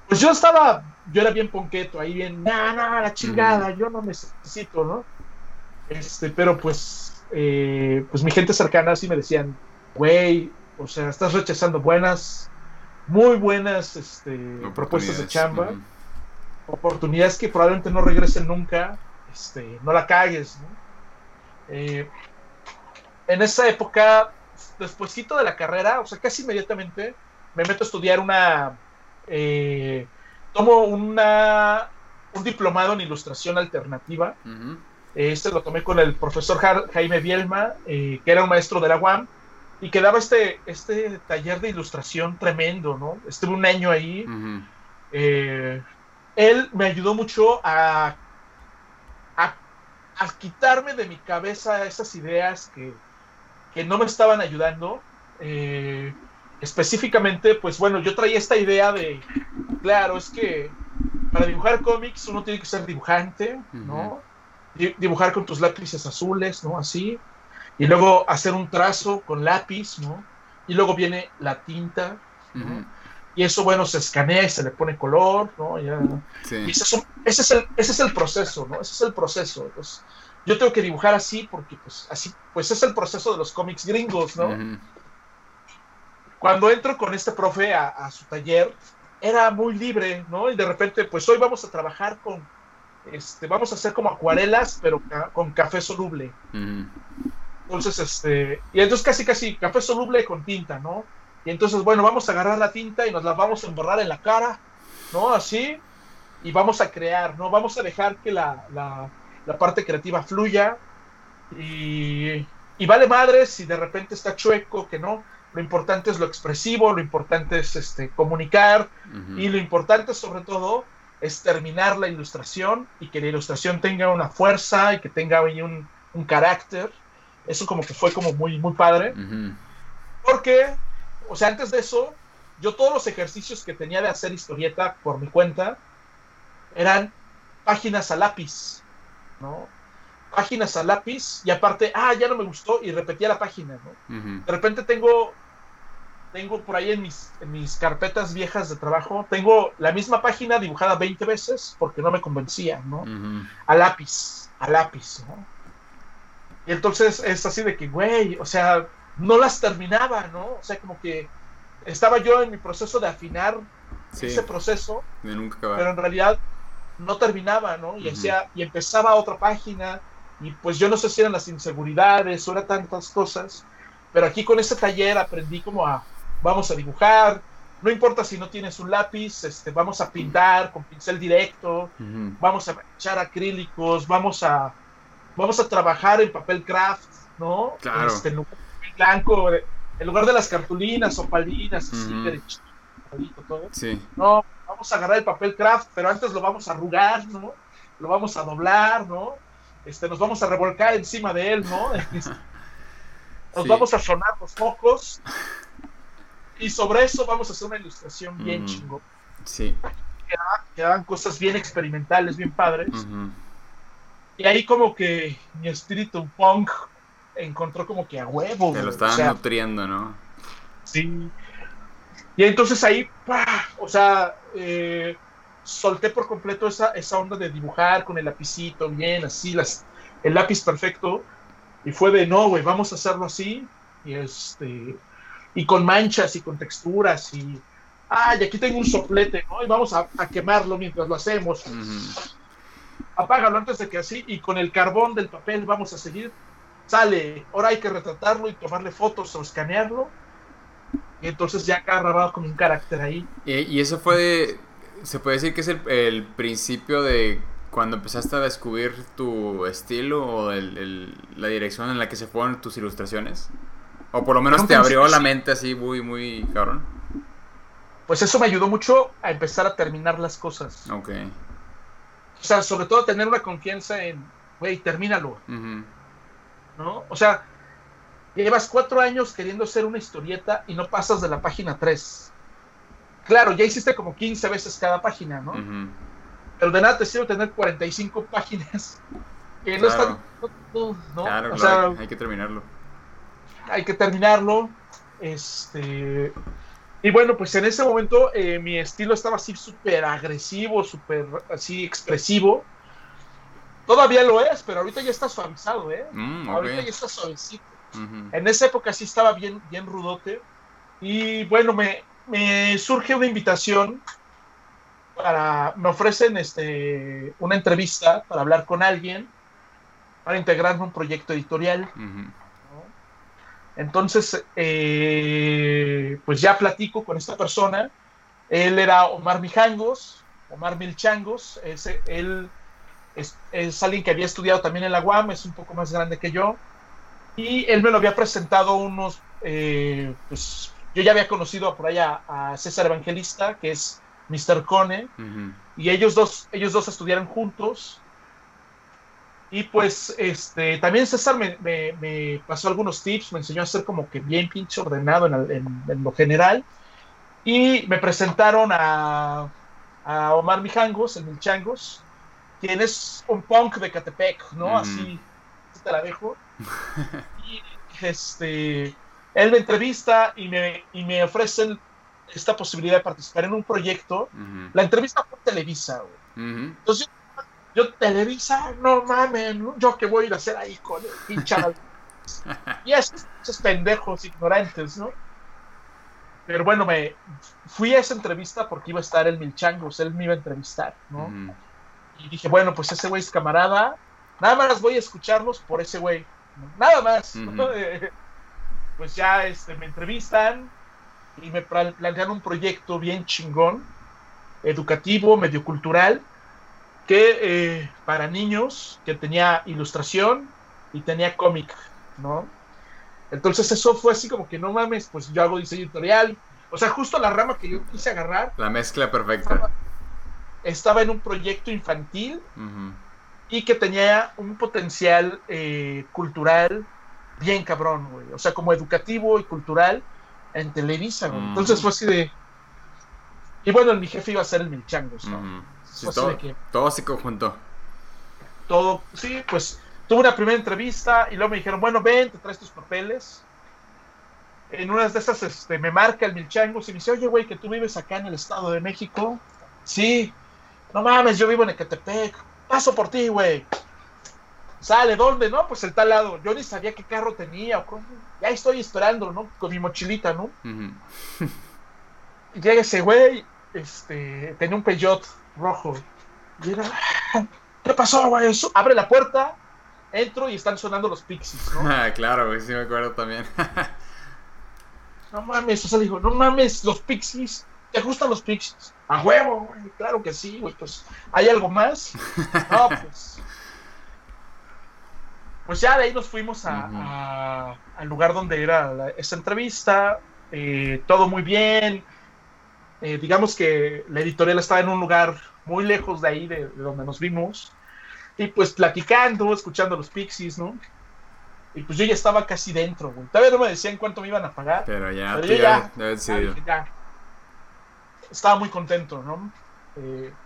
Pues yo estaba, yo era bien ponqueto, ahí bien, nada, nah, la chingada, yo no necesito, ¿no? Este, pero pues, eh, pues mi gente cercana sí me decían, güey, o sea, estás rechazando buenas, muy buenas este, propuestas de chamba, oportunidades que probablemente no regresen nunca, este, no la cagues, ¿no? Eh, en esa época, despuésito de la carrera, o sea, casi inmediatamente, me meto a estudiar una, eh, tomo una, un diplomado en ilustración alternativa. Este lo tomé con el profesor Jaime Bielma, eh, que era un maestro de la UAM, y que daba este, este taller de ilustración tremendo, ¿no? Estuve un año ahí. Eh, él me ayudó mucho a, a, quitarme de mi cabeza esas ideas que, que no me estaban ayudando. Eh, específicamente, pues bueno, yo traía esta idea de, claro, es que para dibujar cómics uno tiene que ser dibujante, ¿no? Dibujar con tus lápices azules, ¿no? Así y luego hacer un trazo con lápiz, ¿no? Y luego viene la tinta, ¿no? Y eso, bueno, se escanea y se le pone color, ¿no? Ya, y ese, es el, ese es el proceso, ¿no? Ese es el proceso. Entonces, yo tengo que dibujar así porque, pues, así, pues es el proceso de los cómics gringos, ¿no? Cuando entro con este profe a, su taller, era muy libre, ¿no? Y de repente, pues hoy vamos a trabajar con, este, vamos a hacer como acuarelas, pero con café soluble. Entonces, este, y entonces casi, casi café soluble con tinta, ¿no? Y entonces, bueno, vamos a agarrar la tinta y nos la vamos a embarrar en la cara, ¿no? Así, y vamos a crear, ¿no? Vamos a dejar que la, la, parte creativa fluya y, y, vale madre si de repente está chueco, que no. Lo importante es lo expresivo, lo importante es este, comunicar y lo importante sobre todo es terminar la ilustración y que la ilustración tenga una fuerza y que tenga un, un carácter eso como que fue como muy, muy padre. Porque, o sea, antes de eso, yo todos los ejercicios que tenía de hacer historieta por mi cuenta eran páginas a lápiz, ¿no? Páginas a lápiz y aparte, ah, ya no me gustó y repetía la página, ¿no? De repente tengo, tengo por ahí en mis, en mis carpetas viejas de trabajo, tengo la misma página dibujada 20 veces porque no me convencía, ¿no? A lápiz, a lápiz, ¿no? Y entonces es así de que, güey, o sea, no las terminaba, ¿no? O sea, como que estaba yo en mi proceso de afinar ese proceso, pero en realidad no terminaba, ¿no? Y, y empezaba otra página, y pues yo no sé si eran las inseguridades o eran tantas cosas, pero aquí con ese taller aprendí como a, vamos a dibujar, no importa si no tienes un lápiz, este, vamos a pintar con pincel directo, vamos a echar acrílicos, vamos a vamos a trabajar en papel craft, ¿no? Claro. Este, en lugar de blanco, en lugar de las cartulinas o palinas, así, de todo. Sí. No, vamos a agarrar el papel craft, pero antes lo vamos a arrugar, ¿no? Lo vamos a doblar, ¿no? Este, nos vamos a revolcar encima de él, ¿no? nos vamos a sonar los focos y sobre eso vamos a hacer una ilustración bien chingo. Sí. Que hagan cosas bien experimentales, bien padres. Y ahí como que mi espíritu punk encontró como que a huevo. Se lo estaban nutriendo, ¿no? Sí. Y entonces ahí, o sea, eh, solté por completo esa, esa onda de dibujar con el lapicito, bien, así, las, el lápiz perfecto. Y fue de, no, güey, vamos a hacerlo así. Y este, y con manchas y con texturas y, ay, aquí tengo un soplete, ¿no? Y vamos a, quemarlo mientras lo hacemos apágalo antes de que así, y con el carbón del papel vamos a seguir, sale, ahora hay que retratarlo y tomarle fotos o escanearlo, y entonces ya grabado como un carácter ahí. Y, eso fue, se puede decir que es el, principio de cuando empezaste a descubrir tu estilo o la dirección en la que se fueron tus ilustraciones. O por lo menos te abrió la mente así muy, muy cabrón. Pues eso me ayudó mucho a empezar a terminar las cosas. Ok. O sea, sobre todo tener una confianza en, güey, termínalo. ¿No? O sea, llevas cuatro años queriendo hacer una historieta y no pasas de la página 3. Claro, ya hiciste como 15 veces cada página, ¿no? Pero de nada te sirve tener 45 páginas que no están. No, Claro, o sea, hay, que terminarlo. Hay que terminarlo. Este. Y bueno, pues en ese momento eh, mi estilo estaba así súper agresivo, súper así expresivo. Todavía lo es, pero ahorita ya está suavizado, ¿eh? Mm, Ahorita ya está suavecito. En esa época sí estaba bien, bien rudote. Y bueno, me, me surge una invitación para. Me ofrecen este, una entrevista para hablar con alguien, para integrarme a un proyecto editorial. Entonces, eh, pues ya platico con esta persona. Él era Omar Mijangos, Omar Milchangos. Ese, él es, es alguien que había estudiado también en la UAM, es un poco más grande que yo. Y él me lo había presentado unos, eh, pues yo ya había conocido por allá a César Evangelista, que es Mr. Cone, y ellos dos, ellos dos estudiaron juntos. Y pues este, también César me, me- me pasó algunos tips, me enseñó a ser como que bien pinche ordenado en, en- en lo general. Y me presentaron a, a Omar Mijangos, el Milchangos, quien es un punk de Catepec, ¿no? Así así te la dejo. Y este, él me entrevista y me, y me ofrecen esta posibilidad de participar en un proyecto. La entrevista fue Televisa, güey. Entonces, yo, yo, Televisa, no mames, yo qué voy a ir a hacer ahí con el pinche Y esos, esos pendejos ignorantes, ¿no? Pero bueno, me fui a esa entrevista porque iba a estar el Milchangos, él me iba a entrevistar, ¿no? Y dije, bueno, pues ese güey es camarada, nada más voy a escucharlos por ese güey. Nada más. ¿no? Eh, pues ya este, me entrevistan y me pla- plantean un proyecto bien chingón, educativo, medio cultural, que eh, para niños, que tenía ilustración y tenía cómic, ¿no? Entonces eso fue así como que no mames, pues yo hago diseño editorial. O sea, justo la rama que yo quise agarrar La mezcla perfecta. estaba en un proyecto infantil. Y que tenía un potencial eh, cultural bien cabrón, güey. O sea, como educativo y cultural en Televisa, güey. Mm. Entonces fue así de... Y bueno, mi jefe iba a ser el Milchangos, ¿no? Sí, así todo, de que todo se conjuntó. todo, sí, pues tuve una primera entrevista y luego me dijeron, bueno, ven, te traes tus papeles. En una de esas este, me marca el Milchangos y me dice, oye, güey, que tú vives acá en el Estado de México. Sí, no mames, yo vivo en Ecatepec. Paso por ti, güey. Sale, ¿dónde? No, pues el tal lado. Yo ni sabía qué carro tenía. Ya estoy esperando, ¿no? Con mi mochilita, ¿no? Y llega ese güey, este, tenía un Peugeot rojo. Y era, ¿qué pasó, güey? Abre la puerta, entro y están sonando los Pixies, ¿no? Ah, claro, güey, sí me acuerdo también. No mames, o sea, digo, no mames, los Pixies, ¿te gustan los Pixies? A huevo, güey, claro que sí, güey, pues, ¿hay algo más? No, pues. Pues ya de ahí nos fuimos a- al lugar donde era la- esta entrevista, eh, todo muy bien. Eh, digamos que la editorial estaba en un lugar muy lejos de ahí, de, de donde nos vimos. Y pues platicando, escuchando los Pixies, ¿no? Y pues yo ya estaba casi dentro, güey. Todavía no me decían cuánto me iban a pagar. Pero ya, Pero tú yo ya ya- dije, ya. Estaba muy contento, ¿no? Eh,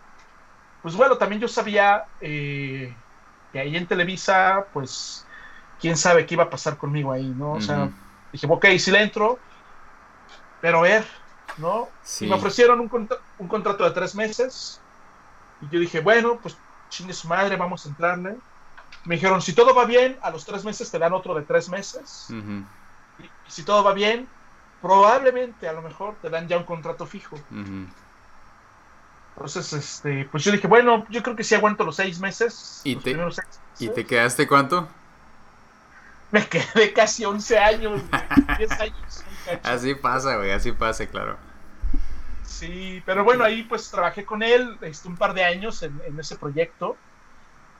pues bueno, también yo sabía eh, que ahí en Televisa, pues, quién sabe qué iba a pasar conmigo ahí, ¿no? O sea, Ujú. dije, ok, sí le entro, pero a ver, ¿no? Sí. Y me ofrecieron un, contra- un contrato de tres meses. Y yo dije, bueno, pues chingue su madre, vamos a entrarle. Me dijeron, si todo va bien, a los tres meses te dan otro de tres meses. Ujú, Y, y si todo va bien, probablemente a lo mejor te dan ya un contrato fijo. Entonces, este, pues yo dije, bueno, yo creo que sí aguanto los seis meses. ¿Y te- ¿Y te quedaste cuánto? Me quedé casi 11 años, güey, 10 años. Así pasa, güey, así pasa, claro. Sí, pero bueno, ahí pues trabajé con él este, un par de años en, en ese proyecto.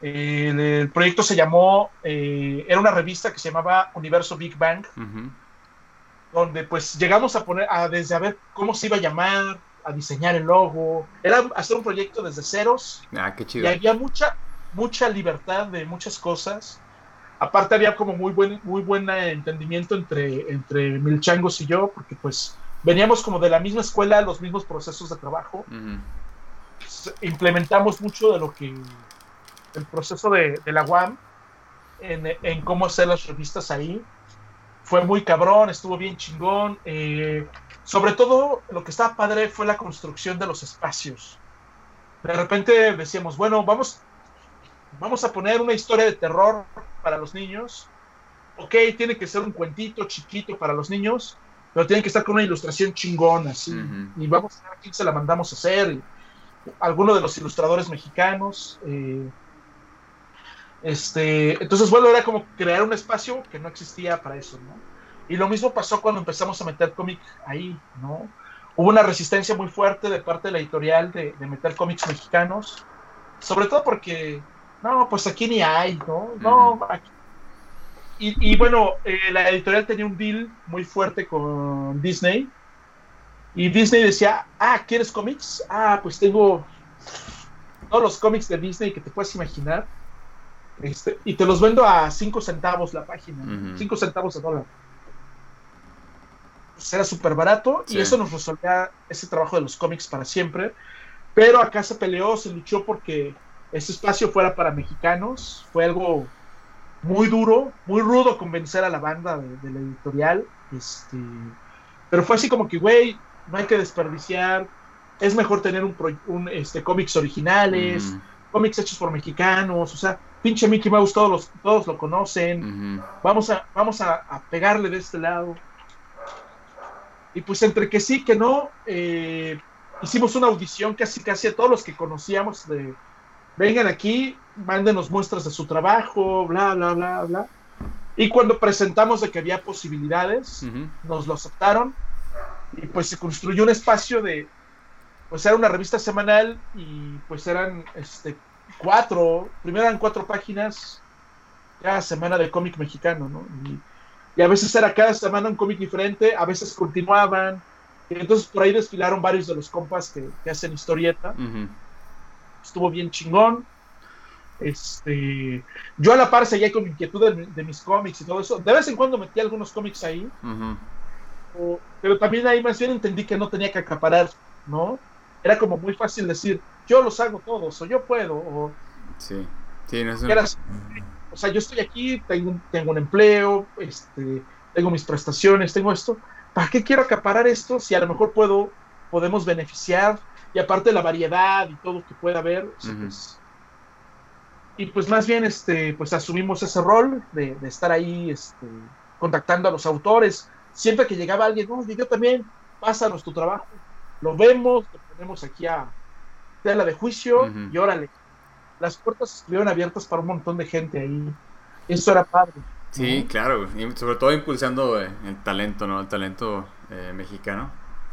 Eh, el, el proyecto se llamó, eh, era una revista que se llamaba Universo Big Bang, donde pues llegamos a poner, a, desde a ver cómo se iba a llamar, a diseñar el logo, era hacer un proyecto desde ceros Ah, qué y chido. había mucha, mucha libertad de muchas cosas. Aparte había como muy buen, muy buen entendimiento entre, entre Milchangos y yo, porque pues veníamos como de la misma escuela, los mismos procesos de trabajo. Implementamos mucho de lo que el proceso de, de la UAM en, en cómo hacer las revistas ahí. Fue muy cabrón, estuvo bien chingón. eh, sobre todo lo que estaba padre fue la construcción de los espacios. De repente decíamos, bueno, vamos, vamos a poner una historia de terror para los niños. Ok, tiene que ser un cuentito chiquito para los niños, pero tiene que estar con una ilustración chingona, así. Y vamos a ver a quién se la mandamos a hacer. alguno de los ilustradores mexicanos. Eh, este, entonces, bueno, era como crear un espacio que no existía para eso, ¿no? Y lo mismo pasó cuando empezamos a meter cómic ahí, ¿no? Hubo una resistencia muy fuerte de parte de la editorial de, meter cómics mexicanos, sobre todo porque, no, pues aquí ni hay, ¿no? No, aquí. Y, bueno, eh, la editorial tenía un deal muy fuerte con Disney. Y Disney decía, ah, ¿quieres cómics? Ah, pues tengo todos los cómics de Disney que te puedes imaginar. Este, y te los vendo a 5 centavos la página, 5 centavos de dólar. Pues era súper barato y eso nos resolvía ese trabajo de los cómics para siempre. Pero acá se peleó, se luchó porque ese espacio fuera para mexicanos. Fue algo muy duro, muy rudo convencer a la banda de, la editorial. Este, pero fue así como que, güey, no hay que desperdiciar. Es mejor tener un, este, cómics originales, cómics hechos por mexicanos. O sea, pinche Mickey Mouse, todos, los, todos lo conocen. Vamos, a, vamos a pegarle de este lado. Y pues entre que sí, que no, eh, hicimos una audición casi casi a todos los que conocíamos de, vengan aquí, mándenos muestras de su trabajo, bla, bla, bla, bla. Y cuando presentamos de que había posibilidades, nos lo aceptaron y pues se construyó un espacio de, pues era una revista semanal y pues eran este, cuatro, primero eran cuatro páginas cada semana de cómic mexicano, ¿no? Y, y a veces era cada semana un cómic diferente, a veces continuaban. Y entonces por ahí desfilaron varios de los compas que, hacen historieta. Estuvo bien chingón. Este, yo a la par seguía con mi inquietud de, mis cómics y todo eso. De vez en cuando metí algunos cómics ahí. pero también ahí más bien entendí que no tenía que acaparar, ¿no? Era como muy fácil decir, yo los hago todos, o yo puedo, o... Sí, sí, no es o sea, yo estoy aquí, tengo, tengo un empleo, este, tengo mis prestaciones, tengo esto. ¿Para qué quiero acaparar esto si a lo mejor puedo, podemos beneficiar? Y aparte la variedad y todo que pueda haber. Pues, y pues más bien, este, pues asumimos ese rol de, estar ahí, este, contactando a los autores. Siempre que llegaba alguien, no, yo también, pásanos tu trabajo. Lo vemos, lo ponemos aquí a tela de juicio y órale, las puertas estuvieron abiertas para un montón de gente ahí. Eso era padre. Sí, claro, y sobre todo impulsando eh, el talento, ¿no? El talento eh, mexicano,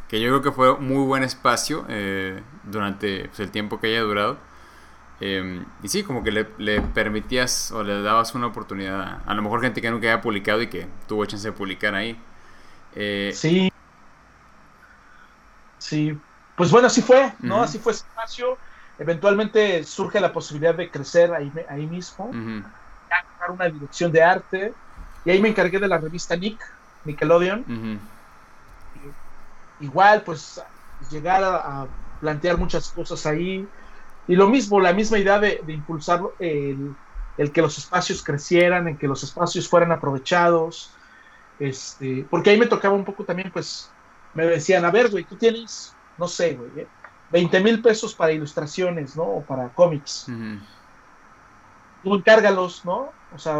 que yo creo que fue un muy buen espacio eh, durante pues, el tiempo que haya durado. Em, y sí, como que le, permitías o le dabas una oportunidad a, lo mejor gente que nunca había publicado y que tuvo chance de publicar ahí. sí. Sí. Pues bueno, así fue, ¿no? Así fue ese espacio Eventualmente surge la posibilidad de crecer ahí, ahí mismo, uh una dirección de arte, y ahí me encargué de la revista Nick, Nickelodeon. Igual, pues, llegar a, plantear muchas cosas ahí. Y lo mismo, la misma idea de, impulsar el, el, que los espacios crecieran, en que los espacios fueran aprovechados. Este, porque ahí me tocaba un poco también, pues, me decían, a ver, güey, tú tienes, no sé, güey, 20 mil pesos para ilustraciones, ¿no? O para cómics. Tú encárgalos, ¿no? O sea,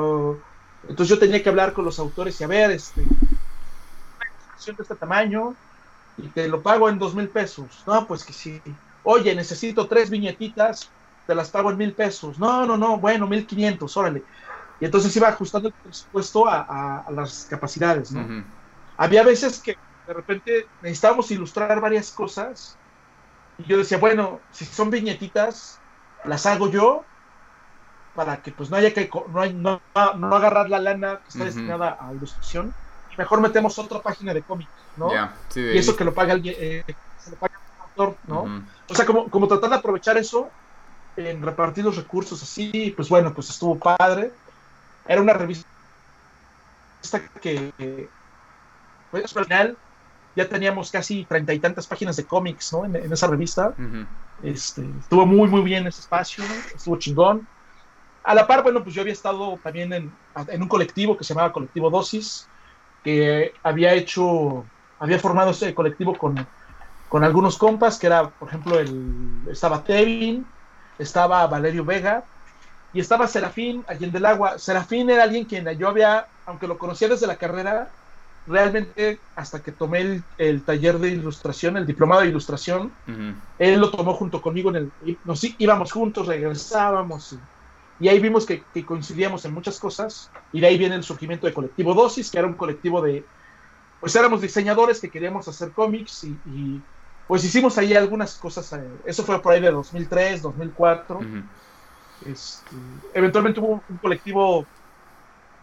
entonces yo tenía que hablar con los autores y a ver, este, una ilustración de este tamaño y te lo pago en dos mil pesos. No, pues que sí. Oye, necesito tres viñetitas, te las pago en mil pesos. No, no, no, bueno, mil quinientos, órale. Y entonces iba ajustando el presupuesto a, las capacidades, ¿no? Había veces que de repente necesitábamos ilustrar varias cosas y yo decía, bueno, si son viñetitas, las hago yo para que pues no haya que no, no, agarrar la lana que está destinada a ilustración y mejor metemos otra página de cómics, ¿no? y eso que lo paga alguien, eh, se lo paga el autor, ¿no? O sea, como, como tratar de aprovechar eso en repartir los recursos así, pues bueno, pues estuvo padre. Era una revista que, pues al final ya teníamos casi treinta y tantas páginas de cómics, ¿no? En, esa revista. este, estuvo muy, muy bien ese espacio, estuvo chingón. A la par, bueno, pues yo había estado también en, un colectivo que se llamaba Colectivo Dosis, que había hecho había formado ese colectivo con, con algunos compas, que era, por ejemplo, el, estaba Tevin, estaba Valerio Vega y estaba Serafín Allende del Agua. Serafín era alguien quien yo había, aunque lo conocía desde la carrera, realmente hasta que tomé el, taller de ilustración, el diplomado de ilustración, él lo tomó junto conmigo en el, nos íbamos juntos, regresábamos y, ahí vimos que, coincidíamos en muchas cosas y de ahí viene el surgimiento de Colectivo Dosis, que era un colectivo de, pues éramos diseñadores que queríamos hacer cómics y, pues hicimos ahí algunas cosas, eh, eso fue por ahí de 2003, 2004. Este, eventualmente hubo un colectivo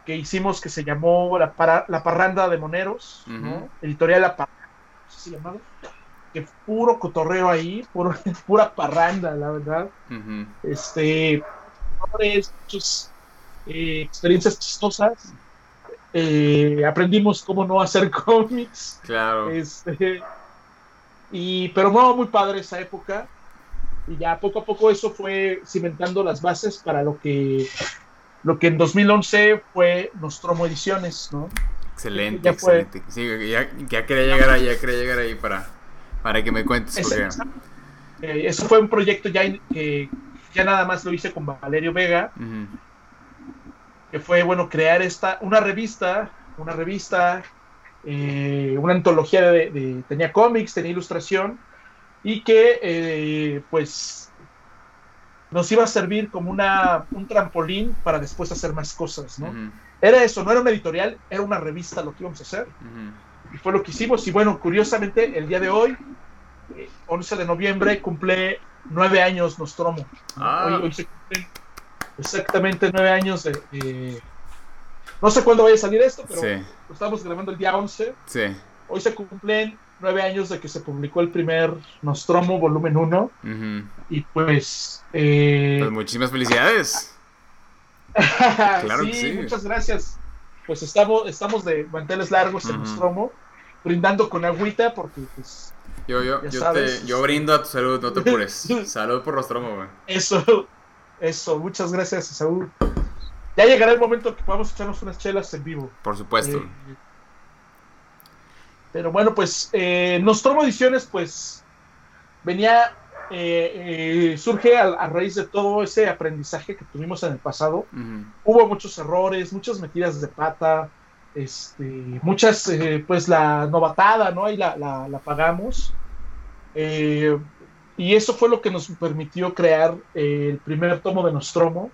que hicimos que se llamó La, la Parranda de Moneros, ¿no? Editorial La Parranda, no sé si llamado, que puro cotorreo ahí, puro, pura parranda, la verdad. Este, muchas eh, experiencias chistosas. Eh, aprendimos cómo no hacer cómics. Claro. Este, y, pero no, muy padre esa época. Y ya poco a poco eso fue cimentando las bases para lo que lo que en 2011 fue Nostromo Ediciones, ¿no? Excelente, excelente. Sí, ya, quería llegar ahí, ya quería llegar ahí para, para que me cuentes. Eh, eso fue un proyecto ya que ya nada más lo hice con Valerio Vega, que fue, bueno, crear esta, una revista, una revista, eh, una antología de, tenía cómics, tenía ilustración, y que, eh, pues, nos iba a servir como una, un trampolín para después hacer más cosas, ¿no? Era eso, no era una editorial, era una revista lo que íbamos a hacer. Y fue lo que hicimos. Y bueno, curiosamente, el día de hoy, 11 eh, de noviembre, cumple nueve años Nostromo. Ah. Hoy, se cumplen exactamente nueve años de, No sé cuándo vaya a salir esto, pero lo estamos grabando el día 11. Sí. Hoy se cumplen nueve años de que se publicó el primer Nostromo volumen 1. Y pues, eh, pues. muchísimas felicidades. claro sí, que sí, muchas gracias. Pues estamos, estamos de manteles largos en Nostromo, brindando con agüita porque pues. Yo, yo, yo, te, yo, brindo a tu salud, no te apures. salud por Nostromo, güey. Eso, eso, muchas gracias, Saúl. Ya llegará el momento que podamos echarnos unas chelas en vivo. Por supuesto. Eh, pero bueno, pues eh, Nostromo Ediciones, pues venía, eh, eh, surge a, raíz de todo ese aprendizaje que tuvimos en el pasado. Hubo muchos errores, muchas metidas de pata, este, muchas, pues la novatada, ¿no? Ahí la, la, pagamos. y eso fue lo que nos permitió crear el primer tomo de Nostromo.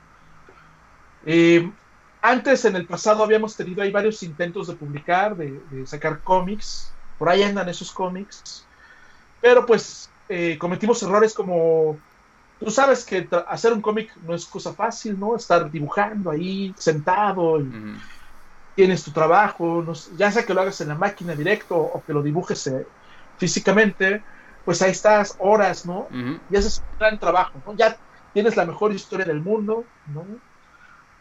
Antes, en el pasado, habíamos tenido ahí varios intentos de publicar, de sacar cómics, por ahí andan esos cómics. Pero pues eh, cometimos errores como, tú sabes que hacer un cómic no es cosa fácil, ¿no? Estar dibujando ahí, sentado, y tienes tu trabajo, ya sea que lo hagas en la máquina directo o que lo dibujes eh, físicamente, pues ahí estás horas, ¿no? Y haces un gran trabajo, ¿no? Ya tienes la mejor historia del mundo, ¿no?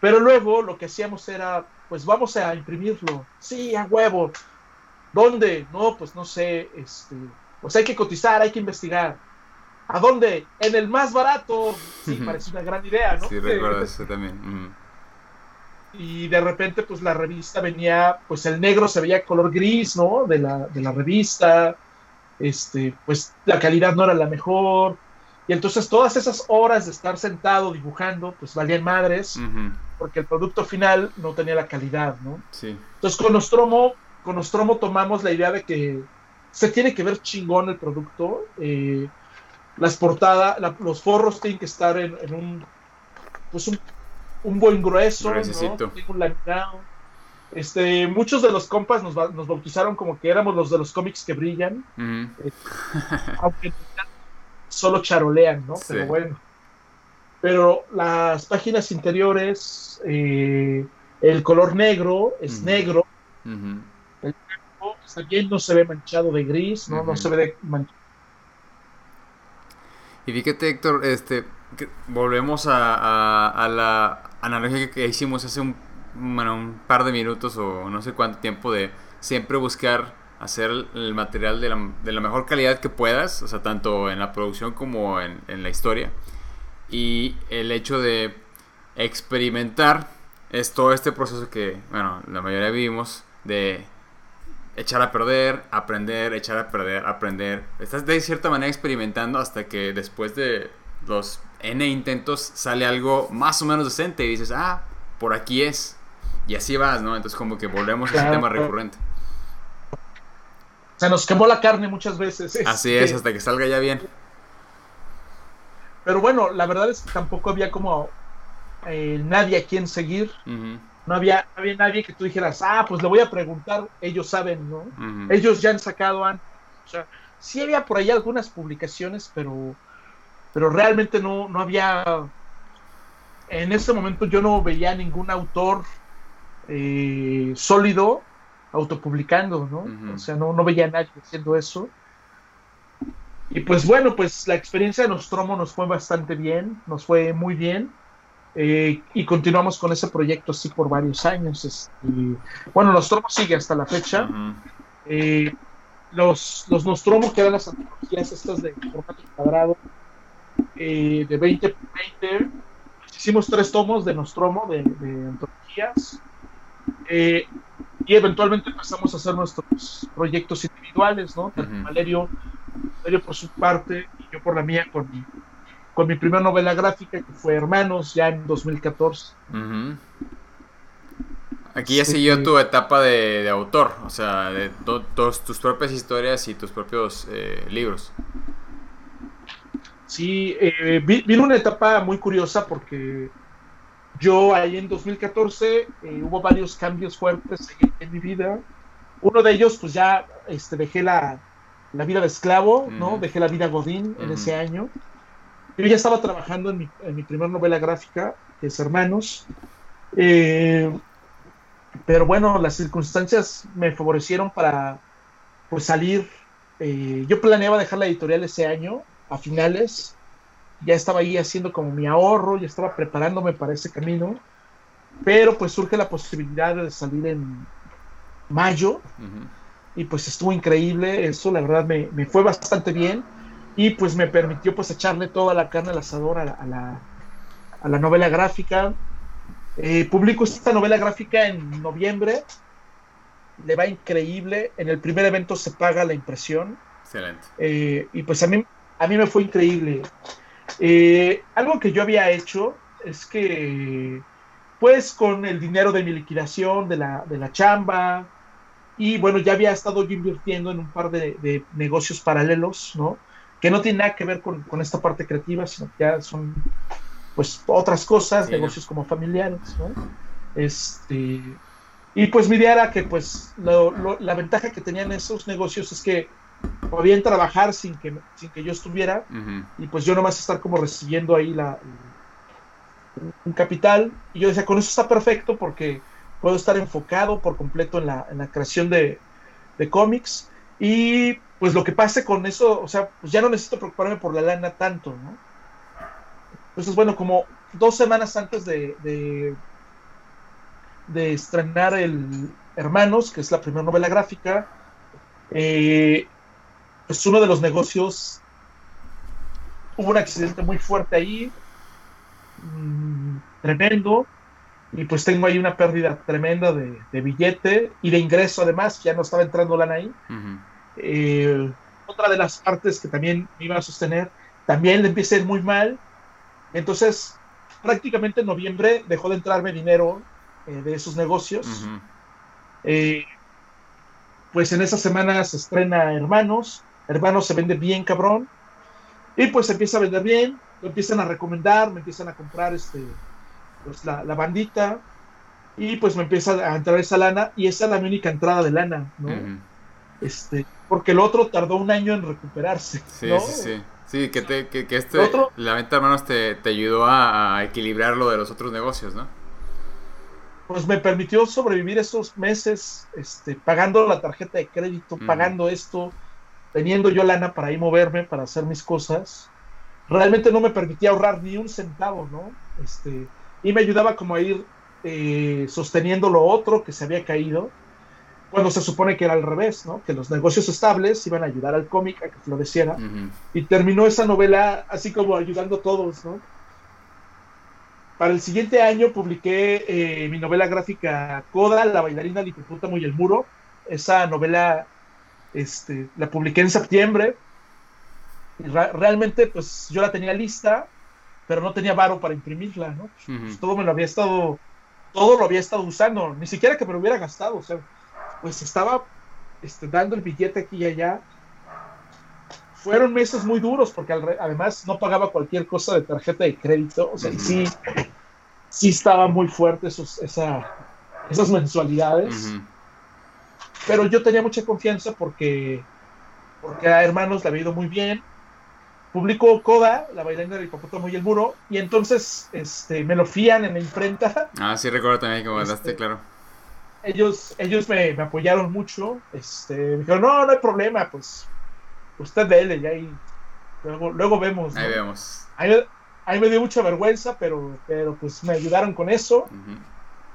Pero luego lo que hacíamos era, pues vamos a imprimirlo, sí, a huevo, ¿Dónde? No, pues no sé, este, pues hay que cotizar, hay que investigar. ¿A dónde? En el más barato. Sí, parece una gran idea, ¿no? Sí, recuerdo eso también. Y de repente, pues la revista venía, pues el negro se veía color gris, ¿no? De la, de la revista. Este, pues la calidad no era la mejor. Y entonces todas esas horas de estar sentado dibujando, pues valían madres, porque el producto final no tenía la calidad, ¿no? Sí. Entonces con Nostromo con Nostromo tomamos la idea de que se tiene que ver chingón el producto. Eh, las portadas, los forros tienen que estar en, un, pues un, buen grueso, ¿no? un laminado. Este, muchos de los compas nos, nos, bautizaron como que éramos los de los cómics que brillan, eh, aunque solo charolean, ¿no? Pero bueno. Pero las páginas interiores, eh, el color negro es negro, también no se ve manchado de gris, no, no se ve de manchado. Y fíjate, Héctor, este, volvemos a, la analogía que hicimos hace un, un par de minutos o no sé cuánto tiempo de siempre buscar hacer el material de la, de la, mejor calidad que puedas, o sea, tanto en la producción como en, en, la historia. Y el hecho de experimentar es todo este proceso que, bueno, la mayoría vivimos de echar a perder, aprender, echar a perder, aprender. Estás de cierta manera experimentando hasta que después de los N intentos sale algo más o menos decente y dices, ah, por aquí es. Y así vas, ¿no? Entonces como que volvemos a ese tema recurrente. Se nos quemó la carne muchas veces. Así es, este, hasta que salga ya bien. Pero bueno, la verdad es que tampoco había como eh, nadie a quien seguir. No había, había nadie que tú dijeras, ah, pues le voy a preguntar, ellos saben, ¿no? Ellos ya han sacado antes. O sea, sí había por ahí algunas publicaciones, pero, pero realmente no, no había. En ese momento yo no veía ningún autor eh, sólido autopublicando, ¿no? O sea, no, no veía a nadie haciendo eso. Y pues bueno, pues la experiencia de Nostromo nos fue bastante bien, nos fue muy bien. Eh, y continuamos con ese proyecto así por varios años. Y, bueno, Nostromo sigue hasta la fecha. Eh, los, los Nostromo, que eran las antologías estas de formato cuadrado, eh, de 20 por 20, hicimos tres tomos de Nostromo, de, de antologías. y eventualmente empezamos a hacer nuestros proyectos individuales, ¿no? Valerio por su parte y yo por la mía con mi, con mi primera novela gráfica que fue Hermanos ya en 2014. Aquí ya siguió tu etapa de, autor, o sea, de todas tus propias historias y tus propios eh, libros. Sí, eh, vino una etapa muy curiosa porque yo ahí en 2014 eh, hubo varios cambios fuertes en, mi vida. Uno de ellos, pues ya este, dejé la, la vida de esclavo, ¿no? Dejé la vida Godín en ese año. Yo ya estaba trabajando en mi, en primera novela gráfica, que es Hermanos. Eh, pero bueno, las circunstancias me favorecieron para pues salir. Eh, yo planeaba dejar la editorial ese año, a finales. Ya estaba ahí haciendo como mi ahorro, ya estaba preparándome para ese camino. Pero pues surge la posibilidad de salir en mayo y pues estuvo increíble, eso la verdad me, me, fue bastante bien y pues me permitió pues echarle toda la carne al asador a la, a la, novela gráfica. Eh, publico esta novela gráfica en noviembre, le va increíble, en el primer evento se paga la impresión. Excelente. Eh, y pues a mí, a mí me fue increíble. Eh, algo que yo había hecho es que pues con el dinero de mi liquidación, de la, de la chamba, y bueno, ya había estado yo invirtiendo en un par de, negocios paralelos, ¿no? Que no tienen nada que ver con, esta parte creativa, sino que ya son, pues, otras cosas, negocios como familiares, ¿no? Este, y pues mi idea era que, pues, la ventaja que tenían esos negocios es que podían trabajar sin que, sin que yo estuviera, y pues yo nomás estar como recibiendo ahí la, un capital, y yo decía, con eso está perfecto porque puedo estar enfocado por completo en la, en la creación de, de, cómics y pues lo que pase con eso, o sea, pues ya no necesito preocuparme por la lana tanto, ¿no? Entonces, bueno, como dos semanas antes de, de, estrenar el Hermanos, que es la primera novela gráfica, eh, pues uno de los negocios hubo un accidente muy fuerte ahí, mmm, tremendo, y pues tengo ahí una pérdida tremenda de, billete y de ingreso además, ya no estaba entrando lana ahí. Eh, otra de las partes que también me iba a sostener, también le empieza a ir muy mal. Entonces, prácticamente en noviembre dejó de entrarme dinero eh, de esos negocios. Eh, pues en esa semana se estrena Hermanos. Hermanos se vende bien cabrón. Y pues se empieza a vender bien. Lo empiezan a recomendar, me empiezan a comprar este pues, la, bandita y pues me empieza a entrar esa lana y esa es la única entrada de lana, ¿no? Este, porque el otro tardó un año en recuperarse. Sí, sí, sí. Sí, que, te, que, este, la venta de hermanos te, ayudó a, equilibrar lo de los otros negocios, ¿no? Pues me permitió sobrevivir esos meses, este, pagando la tarjeta de crédito, pagando esto, teniendo yo lana para ir moverme, para hacer mis cosas. Realmente no me permitía ahorrar ni un centavo, ¿no? Este, y me ayudaba como a ir eh, sosteniendo lo otro que se había caído, cuando se supone que era al revés, ¿no? Que los negocios estables iban a ayudar al cómic a que floreciera. Y terminó esa novela así como ayudando a todos, ¿no? Para el siguiente año publiqué eh, mi novela gráfica Coda, la bailarina del hipopótamo y el muro, Esa novela este, la publiqué en septiembre. Y realmente, pues yo la tenía lista, pero no tenía varo para imprimirla, ¿no? Pues, todo me lo había estado, todo lo había estado usando, ni siquiera que me lo hubiera gastado, o sea, pues estaba este, dando el billete aquí y allá. Fueron meses muy duros porque además no pagaba cualquier cosa de tarjeta de crédito, o sea, sí, sí estaba muy fuerte esos, esa, esas mensualidades. Pero yo tenía mucha confianza porque, porque a Hermanos le había ido muy bien. Publicó Coda, la bailarina del hipopótamo y el muro, y entonces este, me lo fían en la imprenta. Ah, sí, recuerdo también que mandaste, este, claro. Ellos, ellos me, apoyaron mucho. Este, me dijeron, no, no hay problema, pues usted dele, y ahí luego, luego vemos. Ahí vemos. Ahí, me dio mucha vergüenza, pero, pero pues me ayudaron con eso.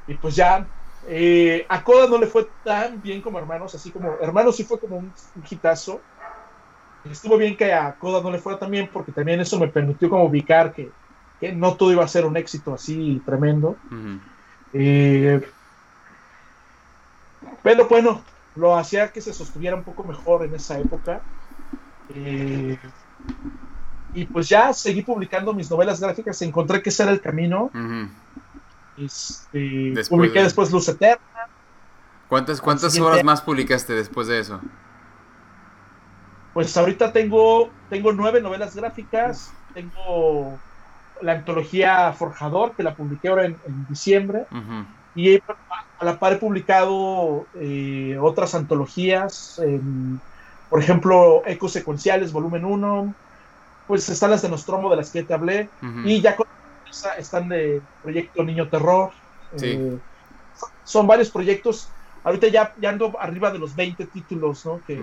Y pues ya eh, a Coda no le fue tan bien como Hermanos, así como Hermanos sí fue como un, hitazo. Estuvo bien que a Coda no le fuera tan bien porque también eso me permitió como ubicar que, no todo iba a ser un éxito así tremendo. Eh, pero bueno, lo hacía que se sostuviera un poco mejor en esa época. Eh, y pues ya seguí publicando mis novelas gráficas, encontré que ese era el camino. Este, publiqué después Luz Eterna. ¿Cuántas, cuántas horas más publicaste después de eso? Pues ahorita tengo, tengo nueve novelas gráficas, tengo la antología Forjador, que la publiqué ahora en, diciembre, y a la par he publicado eh, otras antologías, por ejemplo, Ecos Secuenciales, volumen 1, pues están las de Nostromo de las que te hablé, y ya con están de Proyecto Niño Terror. Eh, son varios proyectos. Ahorita ya, ya ando arriba de los 20 títulos, ¿no? Que,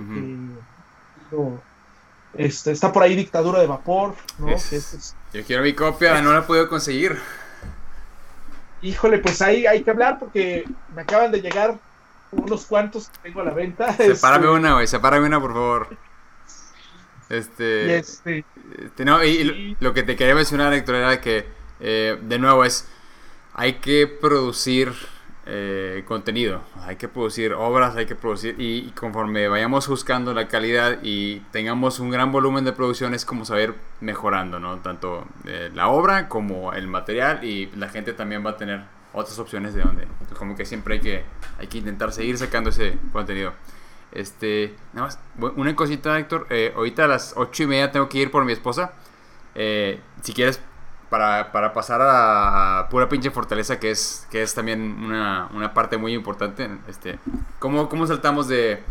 este, está por ahí Dictadura de Vapor, ¿no? Yo quiero mi copia, no la he podido conseguir. Híjole, pues ahí hay que hablar porque me acaban de llegar unos cuantos que tengo a la venta. Sepárame este, una, güey, sepárame una, por favor. Este, este, este no, y, lo que te quería mencionar, Héctor, era que eh, de nuevo es, hay que producir eh, contenido, hay que producir obras, hay que producir y, conforme vayamos buscando la calidad y tengamos un gran volumen de producción es como saber mejorando, ¿no? Tanto eh, la obra como el material y la gente también va a tener otras opciones de donde, como que siempre hay que, hay que intentar seguir sacando ese contenido. Este, nada más, una cosita, Héctor. ahorita a las ocho y media tengo que ir por mi esposa. si quieres, para, pasar a, pura pinche fortaleza, que es, que es también una, parte muy importante. Este, ¿cómo, ¿Cómo saltamos de,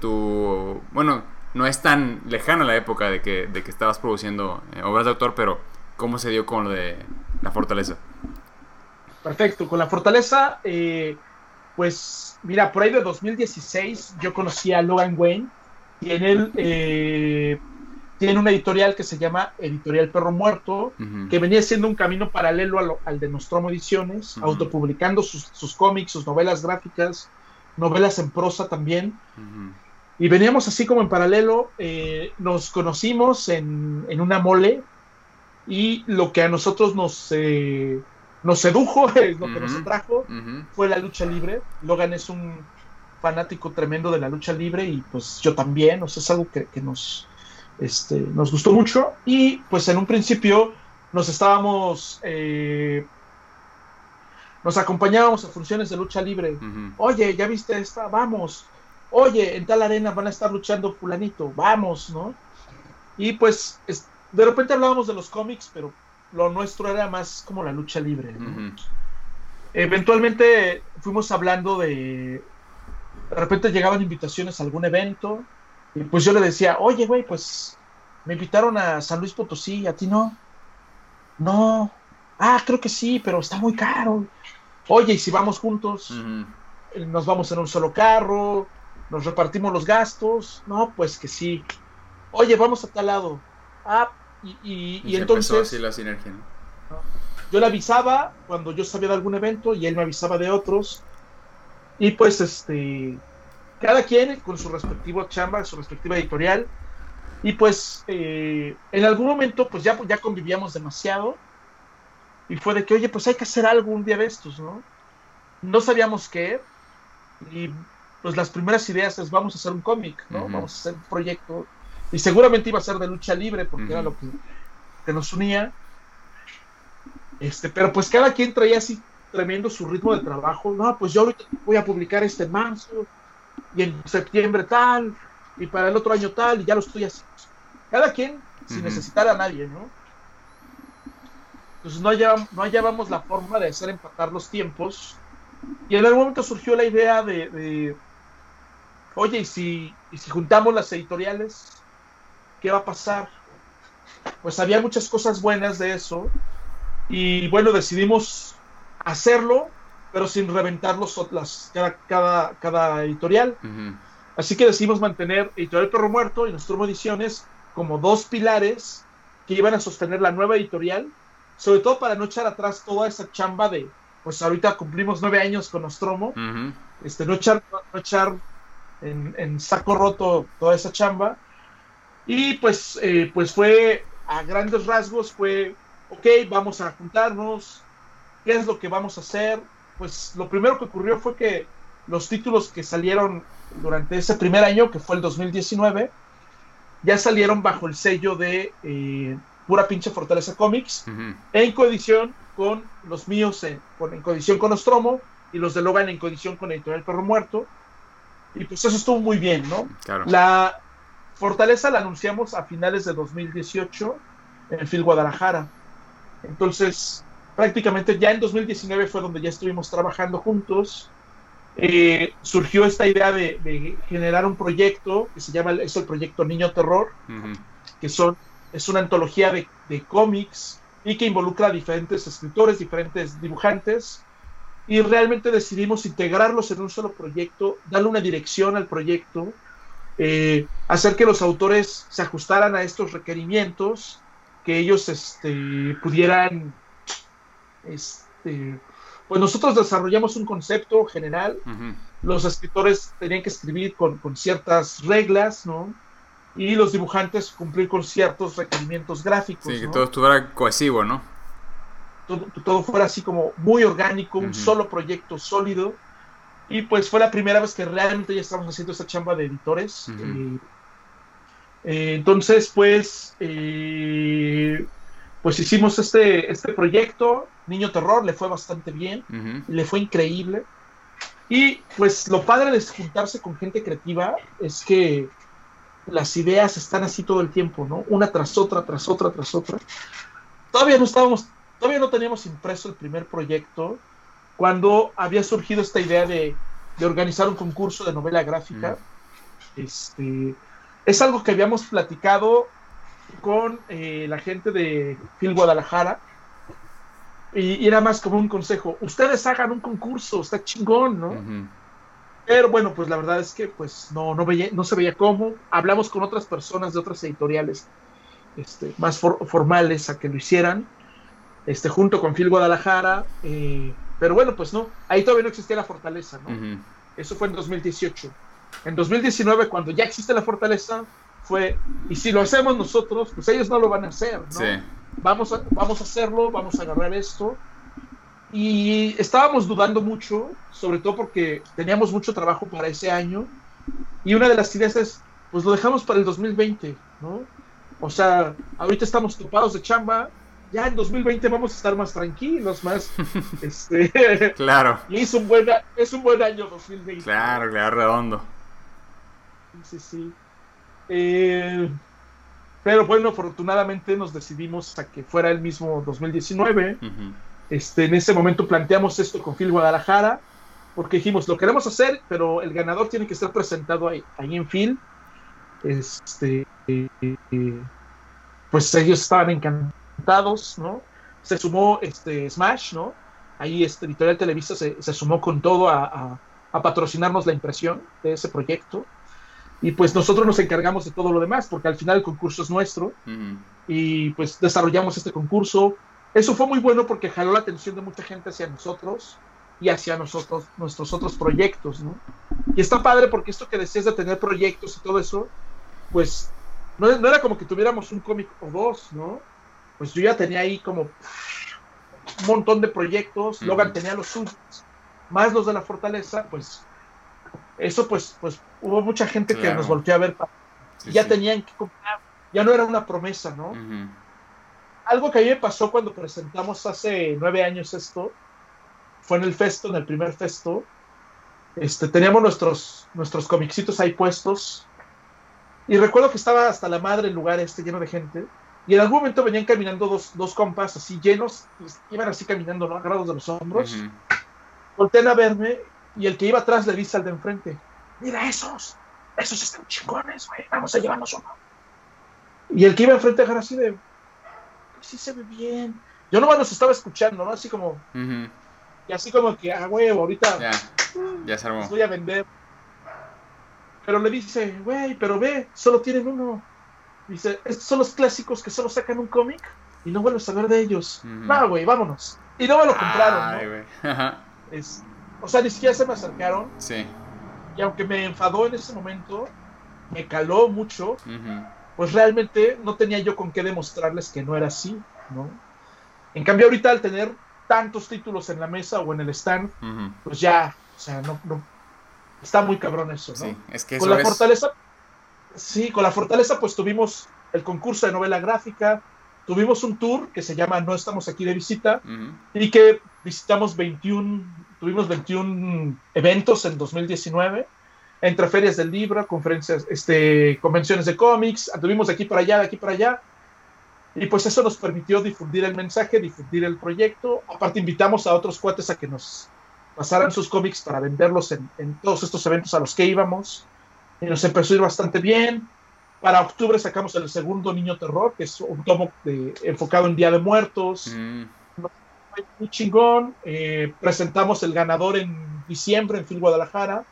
tu... Bueno, no es tan lejana la época de que, de que estabas produciendo eh, obras de autor, pero ¿cómo se dio con lo de la fortaleza? Perfecto, con la fortaleza, eh, pues mira, por ahí de 2016 yo conocí a Logan Wayne y en él eh, tiene una editorial que se llama Editorial Perro Muerto, que venía siendo un camino paralelo al de Nostromo Ediciones, autopublicando sus, cómics, sus novelas gráficas, novelas en prosa también. Y veníamos así como en paralelo, eh, nos conocimos en, una mole y lo que a nosotros nos, eh, nos sedujo, lo que nos atrajo, fue la lucha libre. Logan es un fanático tremendo de la lucha libre y pues yo también, o sea, es algo que nos este, nos gustó mucho y pues en un principio nos estábamos, eh, nos acompañábamos a funciones de lucha libre. Oye, ¿ya viste esta? Vamos. Oye, en tal arena van a estar luchando fulanito, vamos, ¿no? Y pues de repente hablábamos de los cómics, pero lo nuestro era más como la lucha libre. Eventualmente fuimos hablando de... De repente llegaban invitaciones a algún evento y pues yo le decía, oye, güey, pues me invitaron a San Luis Potosí, ¿a ti no? No. Ah, creo que sí, pero está muy caro. Oye, ¿y si vamos juntos? Eh, nos vamos en un solo carro, nos repartimos los gastos. No, pues que sí. Oye, vamos a tal lado. Ah, y, y, entonces... Así la sinergia, Yo le avisaba cuando yo sabía de algún evento y él me avisaba de otros. Y pues este cada quien con su respectivo chamba, su respectiva editorial. Y pues eh, en algún momento pues ya, ya convivíamos demasiado. Y fue de que, oye, pues hay que hacer algo un día de estos, ¿no? No sabíamos qué. Y pues las primeras ideas es vamos a hacer un cómic, ¿no? Vamos a hacer un proyecto. Y seguramente iba a ser de lucha libre porque era lo que, que, nos unía. Este, pero pues cada quien traía así tremendo su ritmo de trabajo. No, pues yo ahorita voy a publicar este marzo y en septiembre tal y para el otro año tal y ya lo estoy haciendo. Cada quien sin necesitar a nadie, ¿no? Entonces no, no hallábamos la forma de hacer empatar los tiempos y en algún momento surgió la idea de oye, ¿y si, si juntamos las editoriales, qué va a pasar? Pues había muchas cosas buenas de eso y bueno, decidimos hacerlo, pero sin reventar los, cada, cada, cada editorial. Así que decidimos mantener Editorial Perro Muerto y Nostromo Ediciones como dos pilares que iban a sostener la nueva editorial, sobre todo para no echar atrás toda esa chamba de, pues ahorita cumplimos nueve años con Nostromo, este, no echar, no echar en, saco roto toda esa chamba. Y pues, eh, pues fue a grandes rasgos, fue, ok, vamos a juntarnos, ¿qué es lo que vamos a hacer? Pues lo primero que ocurrió fue que los títulos que salieron durante ese primer año, que fue el 2019, ya salieron bajo el sello de eh, Pura Pinche Fortaleza Comics, en coedición con los míos, en, en coedición con Ostromo, y los de Logan en coedición con Editorial Perro Muerto. Y pues eso estuvo muy bien, ¿no? La Fortaleza la anunciamos a finales de 2018 en Phil Guadalajara. Entonces, prácticamente ya en 2019 fue donde ya estuvimos trabajando juntos. Eh, surgió esta idea de, generar un proyecto que se llama es el proyecto Niño Terror, que son, es una antología de, de cómics y que involucra a diferentes escritores, diferentes dibujantes, y realmente decidimos integrarlos en un solo proyecto, darle una dirección al proyecto, eh, hacer que los autores se ajustaran a estos requerimientos, que ellos este, pudieran, este, pues nosotros desarrollamos un concepto general, los escritores tenían que escribir con, con ciertas reglas, ¿no? Y los dibujantes cumplir con ciertos requerimientos gráficos. Sí, que todo estuviera cohesivo, ¿no? todo, fuera así como muy orgánico, un solo proyecto sólido. Y pues fue la primera vez que realmente ya estábamos haciendo esta chamba de editores. Eh, eh, entonces, pues, eh, pues hicimos este, este proyecto, Niño Terror, le fue bastante bien, le fue increíble. Y pues lo padre de juntarse con gente creativa es que las ideas están así todo el tiempo, ¿no? Una tras otra, tras otra, tras otra. Todavía no estábamos todavía no teníamos impreso el primer proyecto cuando había surgido esta idea de, organizar un concurso de novela gráfica. Este, es algo que habíamos platicado con eh, la gente de Phil Guadalajara. Y, era más como un consejo, ustedes hagan un concurso, está chingón, ¿no? Pero bueno, pues la verdad es que pues no, no, veía, no se veía cómo. Hablamos con otras personas de otras editoriales este, más formales a que lo hicieran este, junto con Phil Guadalajara, eh, pero bueno, pues no, ahí todavía no existía la fortaleza, ¿no? Eso fue en 2018. En 2019, cuando ya existe la fortaleza, fue, y si lo hacemos nosotros, pues ellos no lo van a hacer, ¿no? Vamos, a, vamos a hacerlo, vamos a agarrar esto. Y estábamos dudando mucho, sobre todo porque teníamos mucho trabajo para ese año. Y una de las ideas es, pues lo dejamos para el 2020, ¿no? O sea, ahorita estamos topados de chamba, ya en 2020 vamos a estar más tranquilos, más... este, claro. Y es un, buen, es un buen año 2020. Claro, claro, redondo. Sí, sí. Eh, pero bueno, afortunadamente nos decidimos a que fuera el mismo 2019. este, en ese momento planteamos esto con Phil Guadalajara, porque dijimos, lo queremos hacer, pero el ganador tiene que estar presentado ahí, ahí en Phil. Este, eh, pues ellos estaban encantados ¿no? Se sumó este Smash, ¿no? Ahí este Editorial Televisa se, sumó con todo a, patrocinarnos la impresión de ese proyecto. Y pues nosotros nos encargamos de todo lo demás, porque al final el concurso es nuestro. Y pues desarrollamos este concurso. Eso fue muy bueno porque jaló la atención de mucha gente hacia nosotros y hacia nosotros, nuestros otros proyectos, ¿no? Y está padre porque esto que decías de tener proyectos y todo eso, pues no, no era como que tuviéramos un cómic o dos, ¿no? pues yo ya tenía ahí como un montón de proyectos, Logan tenía los suyos, más los de la fortaleza, pues eso pues, pues hubo mucha gente que nos volteó a ver. Sí, ya sí. tenían que comprar, ya no era una promesa, ¿no? Algo que a mí me pasó cuando presentamos hace nueve años esto, fue en el festo, en el primer festo. Este, teníamos nuestros, nuestros comicitos ahí puestos. Y recuerdo que estaba hasta la madre el lugar este lleno de gente. Y en algún momento venían caminando dos, dos compas así llenos, y iban así caminando, ¿no? Agarrados de los hombros. Ujú. Voltean a verme y el que iba atrás le dice al de enfrente, mira esos, esos están chingones, güey, vamos a llevarnos uno. Y el que iba enfrente agarra así de, sí se ve bien. Yo nomás los estaba escuchando, ¿no? Así como, y así como que, ah, güey, ahorita Ya, ya se armó. los voy a vender. Pero le dice, güey, pero ve, solo tienen uno. Dice, estos son los clásicos que solo sacan un cómic y no vuelves a ver de ellos. Ujú. No, güey, vámonos. Y no me lo compraron, Ay, ¿no? güey. Ajá. Es- o sea, ni siquiera se me acercaron. Sí. Y aunque me enfadó en ese momento, me caló mucho, pues realmente no tenía yo con qué demostrarles que no era así, ¿no? En cambio, ahorita al tener tantos títulos en la mesa o en el stand, pues ya, o sea, no, no- está muy cabrón eso, ¿no? Sí, es que con eso la es... fortaleza, sí, con la fortaleza pues tuvimos el concurso de novela gráfica, tuvimos un tour que se llama No estamos aquí de visita y que visitamos 21, tuvimos 21 eventos en 2019 entre ferias del libro, conferencias, este, convenciones de cómics, anduvimos de aquí para allá, de aquí para allá. Y pues eso nos permitió difundir el mensaje, difundir el proyecto. Aparte invitamos a otros cuates a que nos pasaran sus cómics para venderlos en, en todos estos eventos a los que íbamos. Y nos empezó a ir bastante bien. Para octubre sacamos el segundo Niño Terror, que es un tomo de- enfocado en Día de Muertos Mm. Muy chingón. Eh, presentamos el ganador en diciembre en Phil Guadalajara.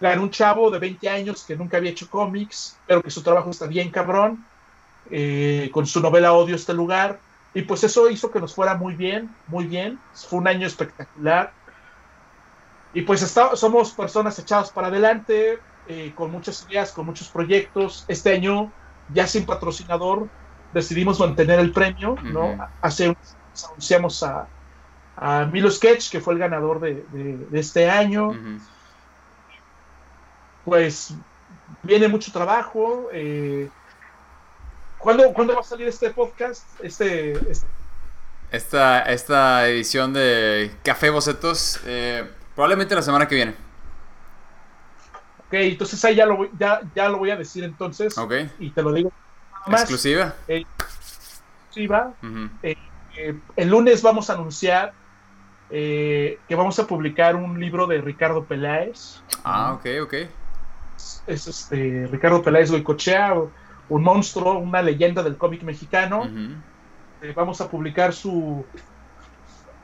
Ganó un chavo de 20 años que nunca había hecho cómics, pero que su trabajo está bien cabrón. eh, con su novela Odio este lugar. Y pues eso hizo que nos fuera muy bien, muy bien. Fue un año espectacular. Y pues está- somos personas echadas para adelante, eh, con muchas ideas, con muchos proyectos. Este año, ya sin patrocinador, decidimos mantener el premio, ¿no? Ujú. Hace un anunciamos a, a Milo Sketch, que fue el ganador de, de- de este año. Pues viene mucho trabajo. eh, ¿cuándo, cuándo va a salir este podcast? Este, este- Esta, esta edición de Café Bocetos, eh, probablemente la semana que viene. ok, entonces ahí ya lo, voy, ya, ya lo voy a decir entonces. ¿Ok? Y te lo digo. más, Exclusiva. exclusiva. Ujú. Eh, el lunes vamos a anunciar eh, que vamos a publicar un libro de Ricardo Peláez. Ah, ok, ok. es este Ricardo Peláez Goicochea, un monstruo, una leyenda del cómic mexicano. Eh, vamos a publicar su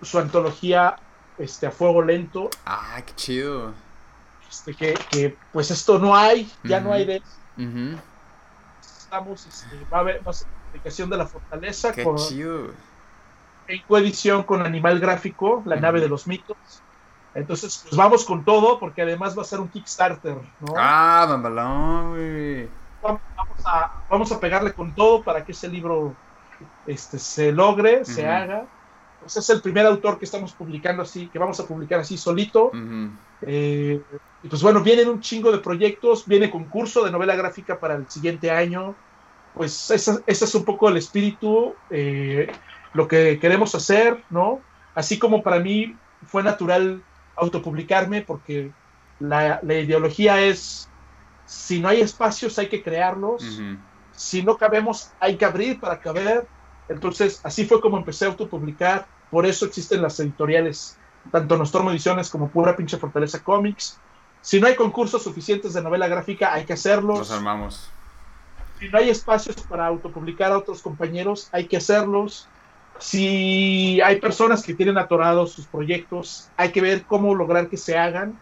su antología este, a fuego lento, Ah, qué chido. este, que, que, pues esto no hay, ya no hay de estamos, este, va a haber va a ser publicación de la fortaleza Qué con, chido. En coedición con Animal Gráfico, la nave de los mitos. Entonces, pues vamos con todo, porque además va a ser un Kickstarter, ¿no? Ah, güey. vamos a, vamos a pegarle con todo para que ese libro este, se logre, se haga. Pues es el primer autor que estamos publicando así, que vamos a publicar así solito. Eh, y pues bueno, vienen un chingo de proyectos, viene concurso de novela gráfica para el siguiente año. Pues ese, ese es un poco el espíritu, eh, lo que queremos hacer, ¿no? Así como para mí fue natural autopublicarme, porque la, la ideología es, si no hay espacios hay que crearlos, si no cabemos hay que abrir para caber. Entonces, así fue como empecé a autopublicar, por eso existen las editoriales, tanto Nostromo Ediciones como Pura Pinche Fortaleza Comics. Si no hay concursos suficientes de novela gráfica, hay que hacerlos. Los armamos. Si no hay espacios para autopublicar a otros compañeros, hay que hacerlos. Si hay personas que tienen atorados sus proyectos, hay que ver cómo lograr que se hagan.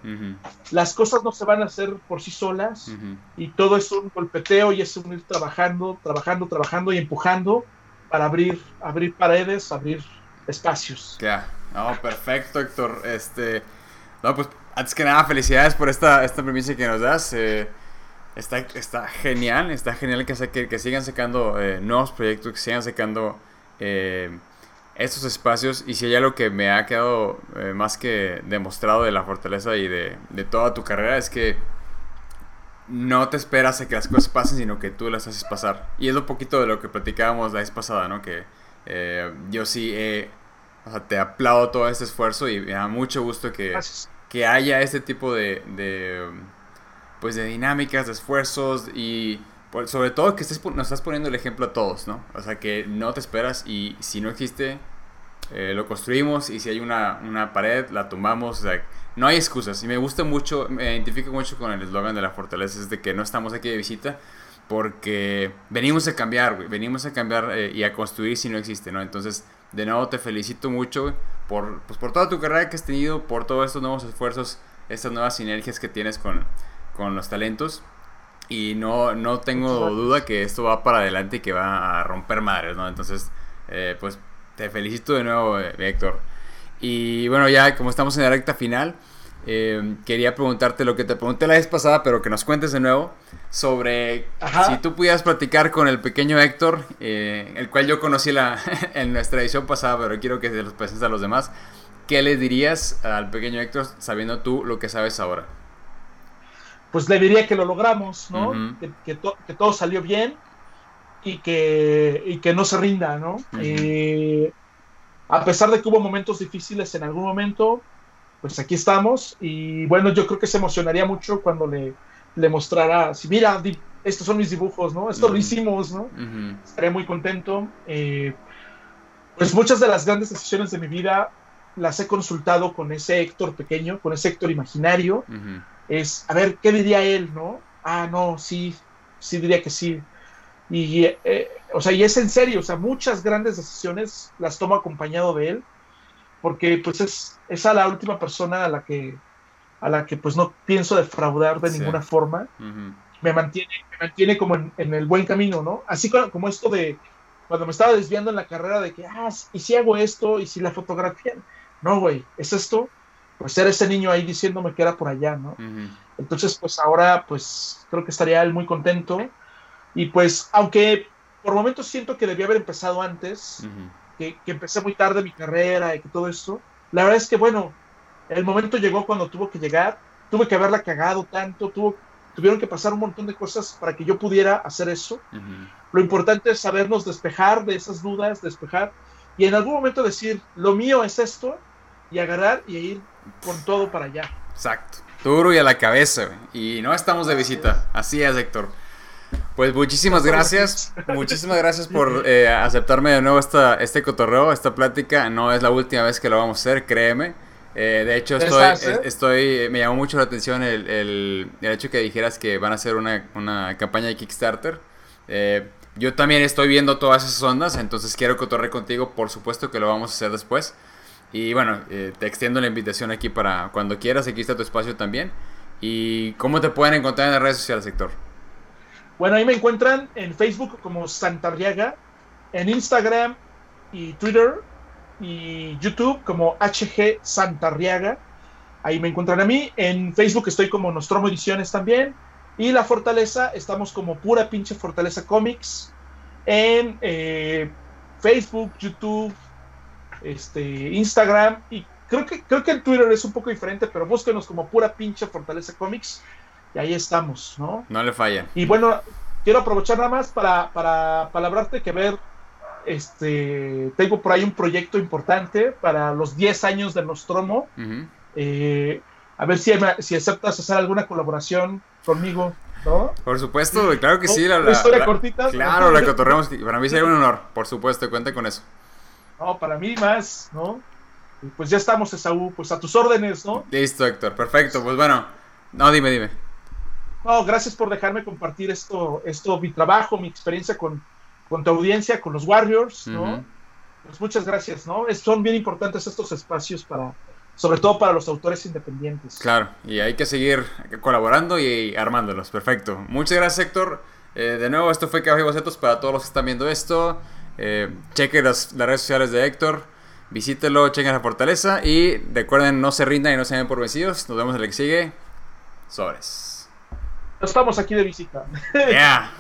Las cosas no se van a hacer por sí solas y todo es un golpeteo y es un ir trabajando, trabajando, trabajando y empujando para abrir, abrir paredes, abrir espacios. Ya. No, perfecto, Héctor. Este. No, pues antes que nada, felicidades por esta, esta premisa que nos das. eh, está, está genial, está genial que, que, que sigan sacando eh, nuevos proyectos, que sigan sacando eh, estos espacios y si hay algo que me ha quedado eh, más que demostrado de la fortaleza y de, de, toda tu carrera es que no te esperas a que las cosas pasen, sino que tú las haces pasar. Y es lo poquito de lo que platicábamos la vez pasada, ¿no? Que eh, yo sí o sea, te aplaudo todo este esfuerzo y me da mucho gusto que, que haya este tipo de, de, pues de dinámicas, de esfuerzos y sobre todo que estés, nos estás poniendo el ejemplo a todos, ¿no? O sea, que no te esperas y si no existe, eh, lo construimos y si hay una, una pared, la tumbamos, o sea, no hay excusas. Y me gusta mucho, me identifico mucho con el eslogan de la fortaleza, es de que no estamos aquí de visita porque venimos a cambiar, venimos a cambiar eh, y a construir si no existe, ¿no? Entonces, de nuevo te felicito mucho por, pues, por toda tu carrera que has tenido, por todos estos nuevos esfuerzos, estas nuevas sinergias que tienes con, con los talentos. Y no, no tengo duda que esto va para adelante y que va a romper madres, ¿no? Entonces, eh, pues te felicito de nuevo, eh, Héctor. Y bueno, ya como estamos en la recta final, eh, quería preguntarte lo que te pregunté la vez pasada, pero que nos cuentes de nuevo sobre si tú pudieras platicar con el pequeño Héctor, el cual yo conocí la, en nuestra edición pasada, pero quiero que se los presentes a los demás. ¿Qué le dirías al pequeño Héctor sabiendo tú lo que sabes ahora? Pues le diría que lo logramos, ¿no? que, todo salió bien y que, que no se rinda, ¿no? Eh, a pesar de que hubo momentos difíciles en algún momento, pues aquí estamos y bueno, yo creo que se emocionaría mucho cuando le, le mostrara, si mira, estos son mis dibujos, ¿no? Esto lo hicimos, ¿no? Estaría muy contento. Eh, pues muchas de las grandes decisiones de mi vida las he consultado con ese Héctor pequeño, con ese Héctor imaginario es, a ver, ¿qué diría él, no? Ah, no, sí, sí diría que sí. Y, eh, o sea, y es en serio, o sea, muchas grandes decisiones las tomo acompañado de él, porque pues es, es a la última persona a la que, a la que pues no pienso defraudar de ninguna forma. me, mantiene, me mantiene como en, el buen camino, ¿no? Así como, como, esto de cuando me estaba desviando en la carrera de que, ah, y si hago esto, y si la fotografía, no, güey, es esto, pues era ese niño ahí diciéndome que era por allá, ¿no? Entonces, pues ahora, pues creo que estaría él muy contento. Y pues, aunque por momentos siento que debía haber empezado antes, que, empecé muy tarde mi carrera y que todo esto, la verdad es que, bueno, el momento llegó cuando tuvo que llegar, tuve que haberla cagado tanto, tuvo, tuvieron que pasar un montón de cosas para que yo pudiera hacer eso. Lo importante es sabernos despejar de esas dudas, despejar, y en algún momento decir, lo mío es esto, y agarrar y ir con todo para allá. Exacto. Duro y a la cabeza, Y no estamos de visita. Así es, Héctor. Pues muchísimas gracias. Muchísimas gracias por eh, aceptarme de nuevo esta, este cotorreo, esta plática. No es la última vez que lo vamos a hacer, créeme. Eh, de hecho, estoy, eh, estoy, me llamó mucho la atención el, el, hecho que dijeras que van a hacer una, una campaña de Kickstarter. yo también estoy viendo todas esas ondas, entonces quiero cotorrear contigo. Por supuesto que lo vamos a hacer después. Y bueno, eh, te extiendo la invitación aquí para cuando quieras, aquí está tu espacio también. ¿Y cómo te pueden encontrar en las redes sociales, sector? Bueno, ahí me encuentran en Facebook como Santarriaga, en Instagram y Twitter y YouTube como HG Santarriaga. Ahí me encuentran a mí. En Facebook estoy como Nostromo Ediciones también. Y La Fortaleza, estamos como pura pinche Fortaleza Comics. En eh, Facebook, YouTube, este, Instagram y creo que, creo que el Twitter es un poco diferente, pero búsquenos como pura pinche Fortaleza Comics y ahí estamos, ¿no? No le falla. Y bueno, quiero aprovechar nada más para, para palabrarte que ver, este, tengo por ahí un proyecto importante para los 10 años de Nostromo. Eh, a ver si, si aceptas hacer alguna colaboración conmigo. ¿No? Por supuesto, claro que sí. La, historia cortita. Claro, la cotorreamos. Para mí sería un honor, por supuesto, cuenta con eso. No, para mí más, ¿no? pues ya estamos, Esaú, pues a tus órdenes, ¿no? Listo, Héctor, perfecto. Pues bueno, no, dime, dime. No, gracias por dejarme compartir esto, esto mi trabajo, mi experiencia con, con tu audiencia, con los Warriors, ¿no? Pues muchas gracias, ¿no? son bien importantes estos espacios para, sobre todo para los autores independientes. Claro, y hay que seguir colaborando y armándolos, perfecto. Muchas gracias, Héctor. Eh, de nuevo, esto fue Café y Bocetos para todos los que están viendo esto. Eh, chequen las, redes sociales de Héctor. Visítelo, chequen la fortaleza. Y recuerden, no se rindan y no se den por vencidos. Nos vemos en el que sigue. Sobres. Estamos aquí de visita.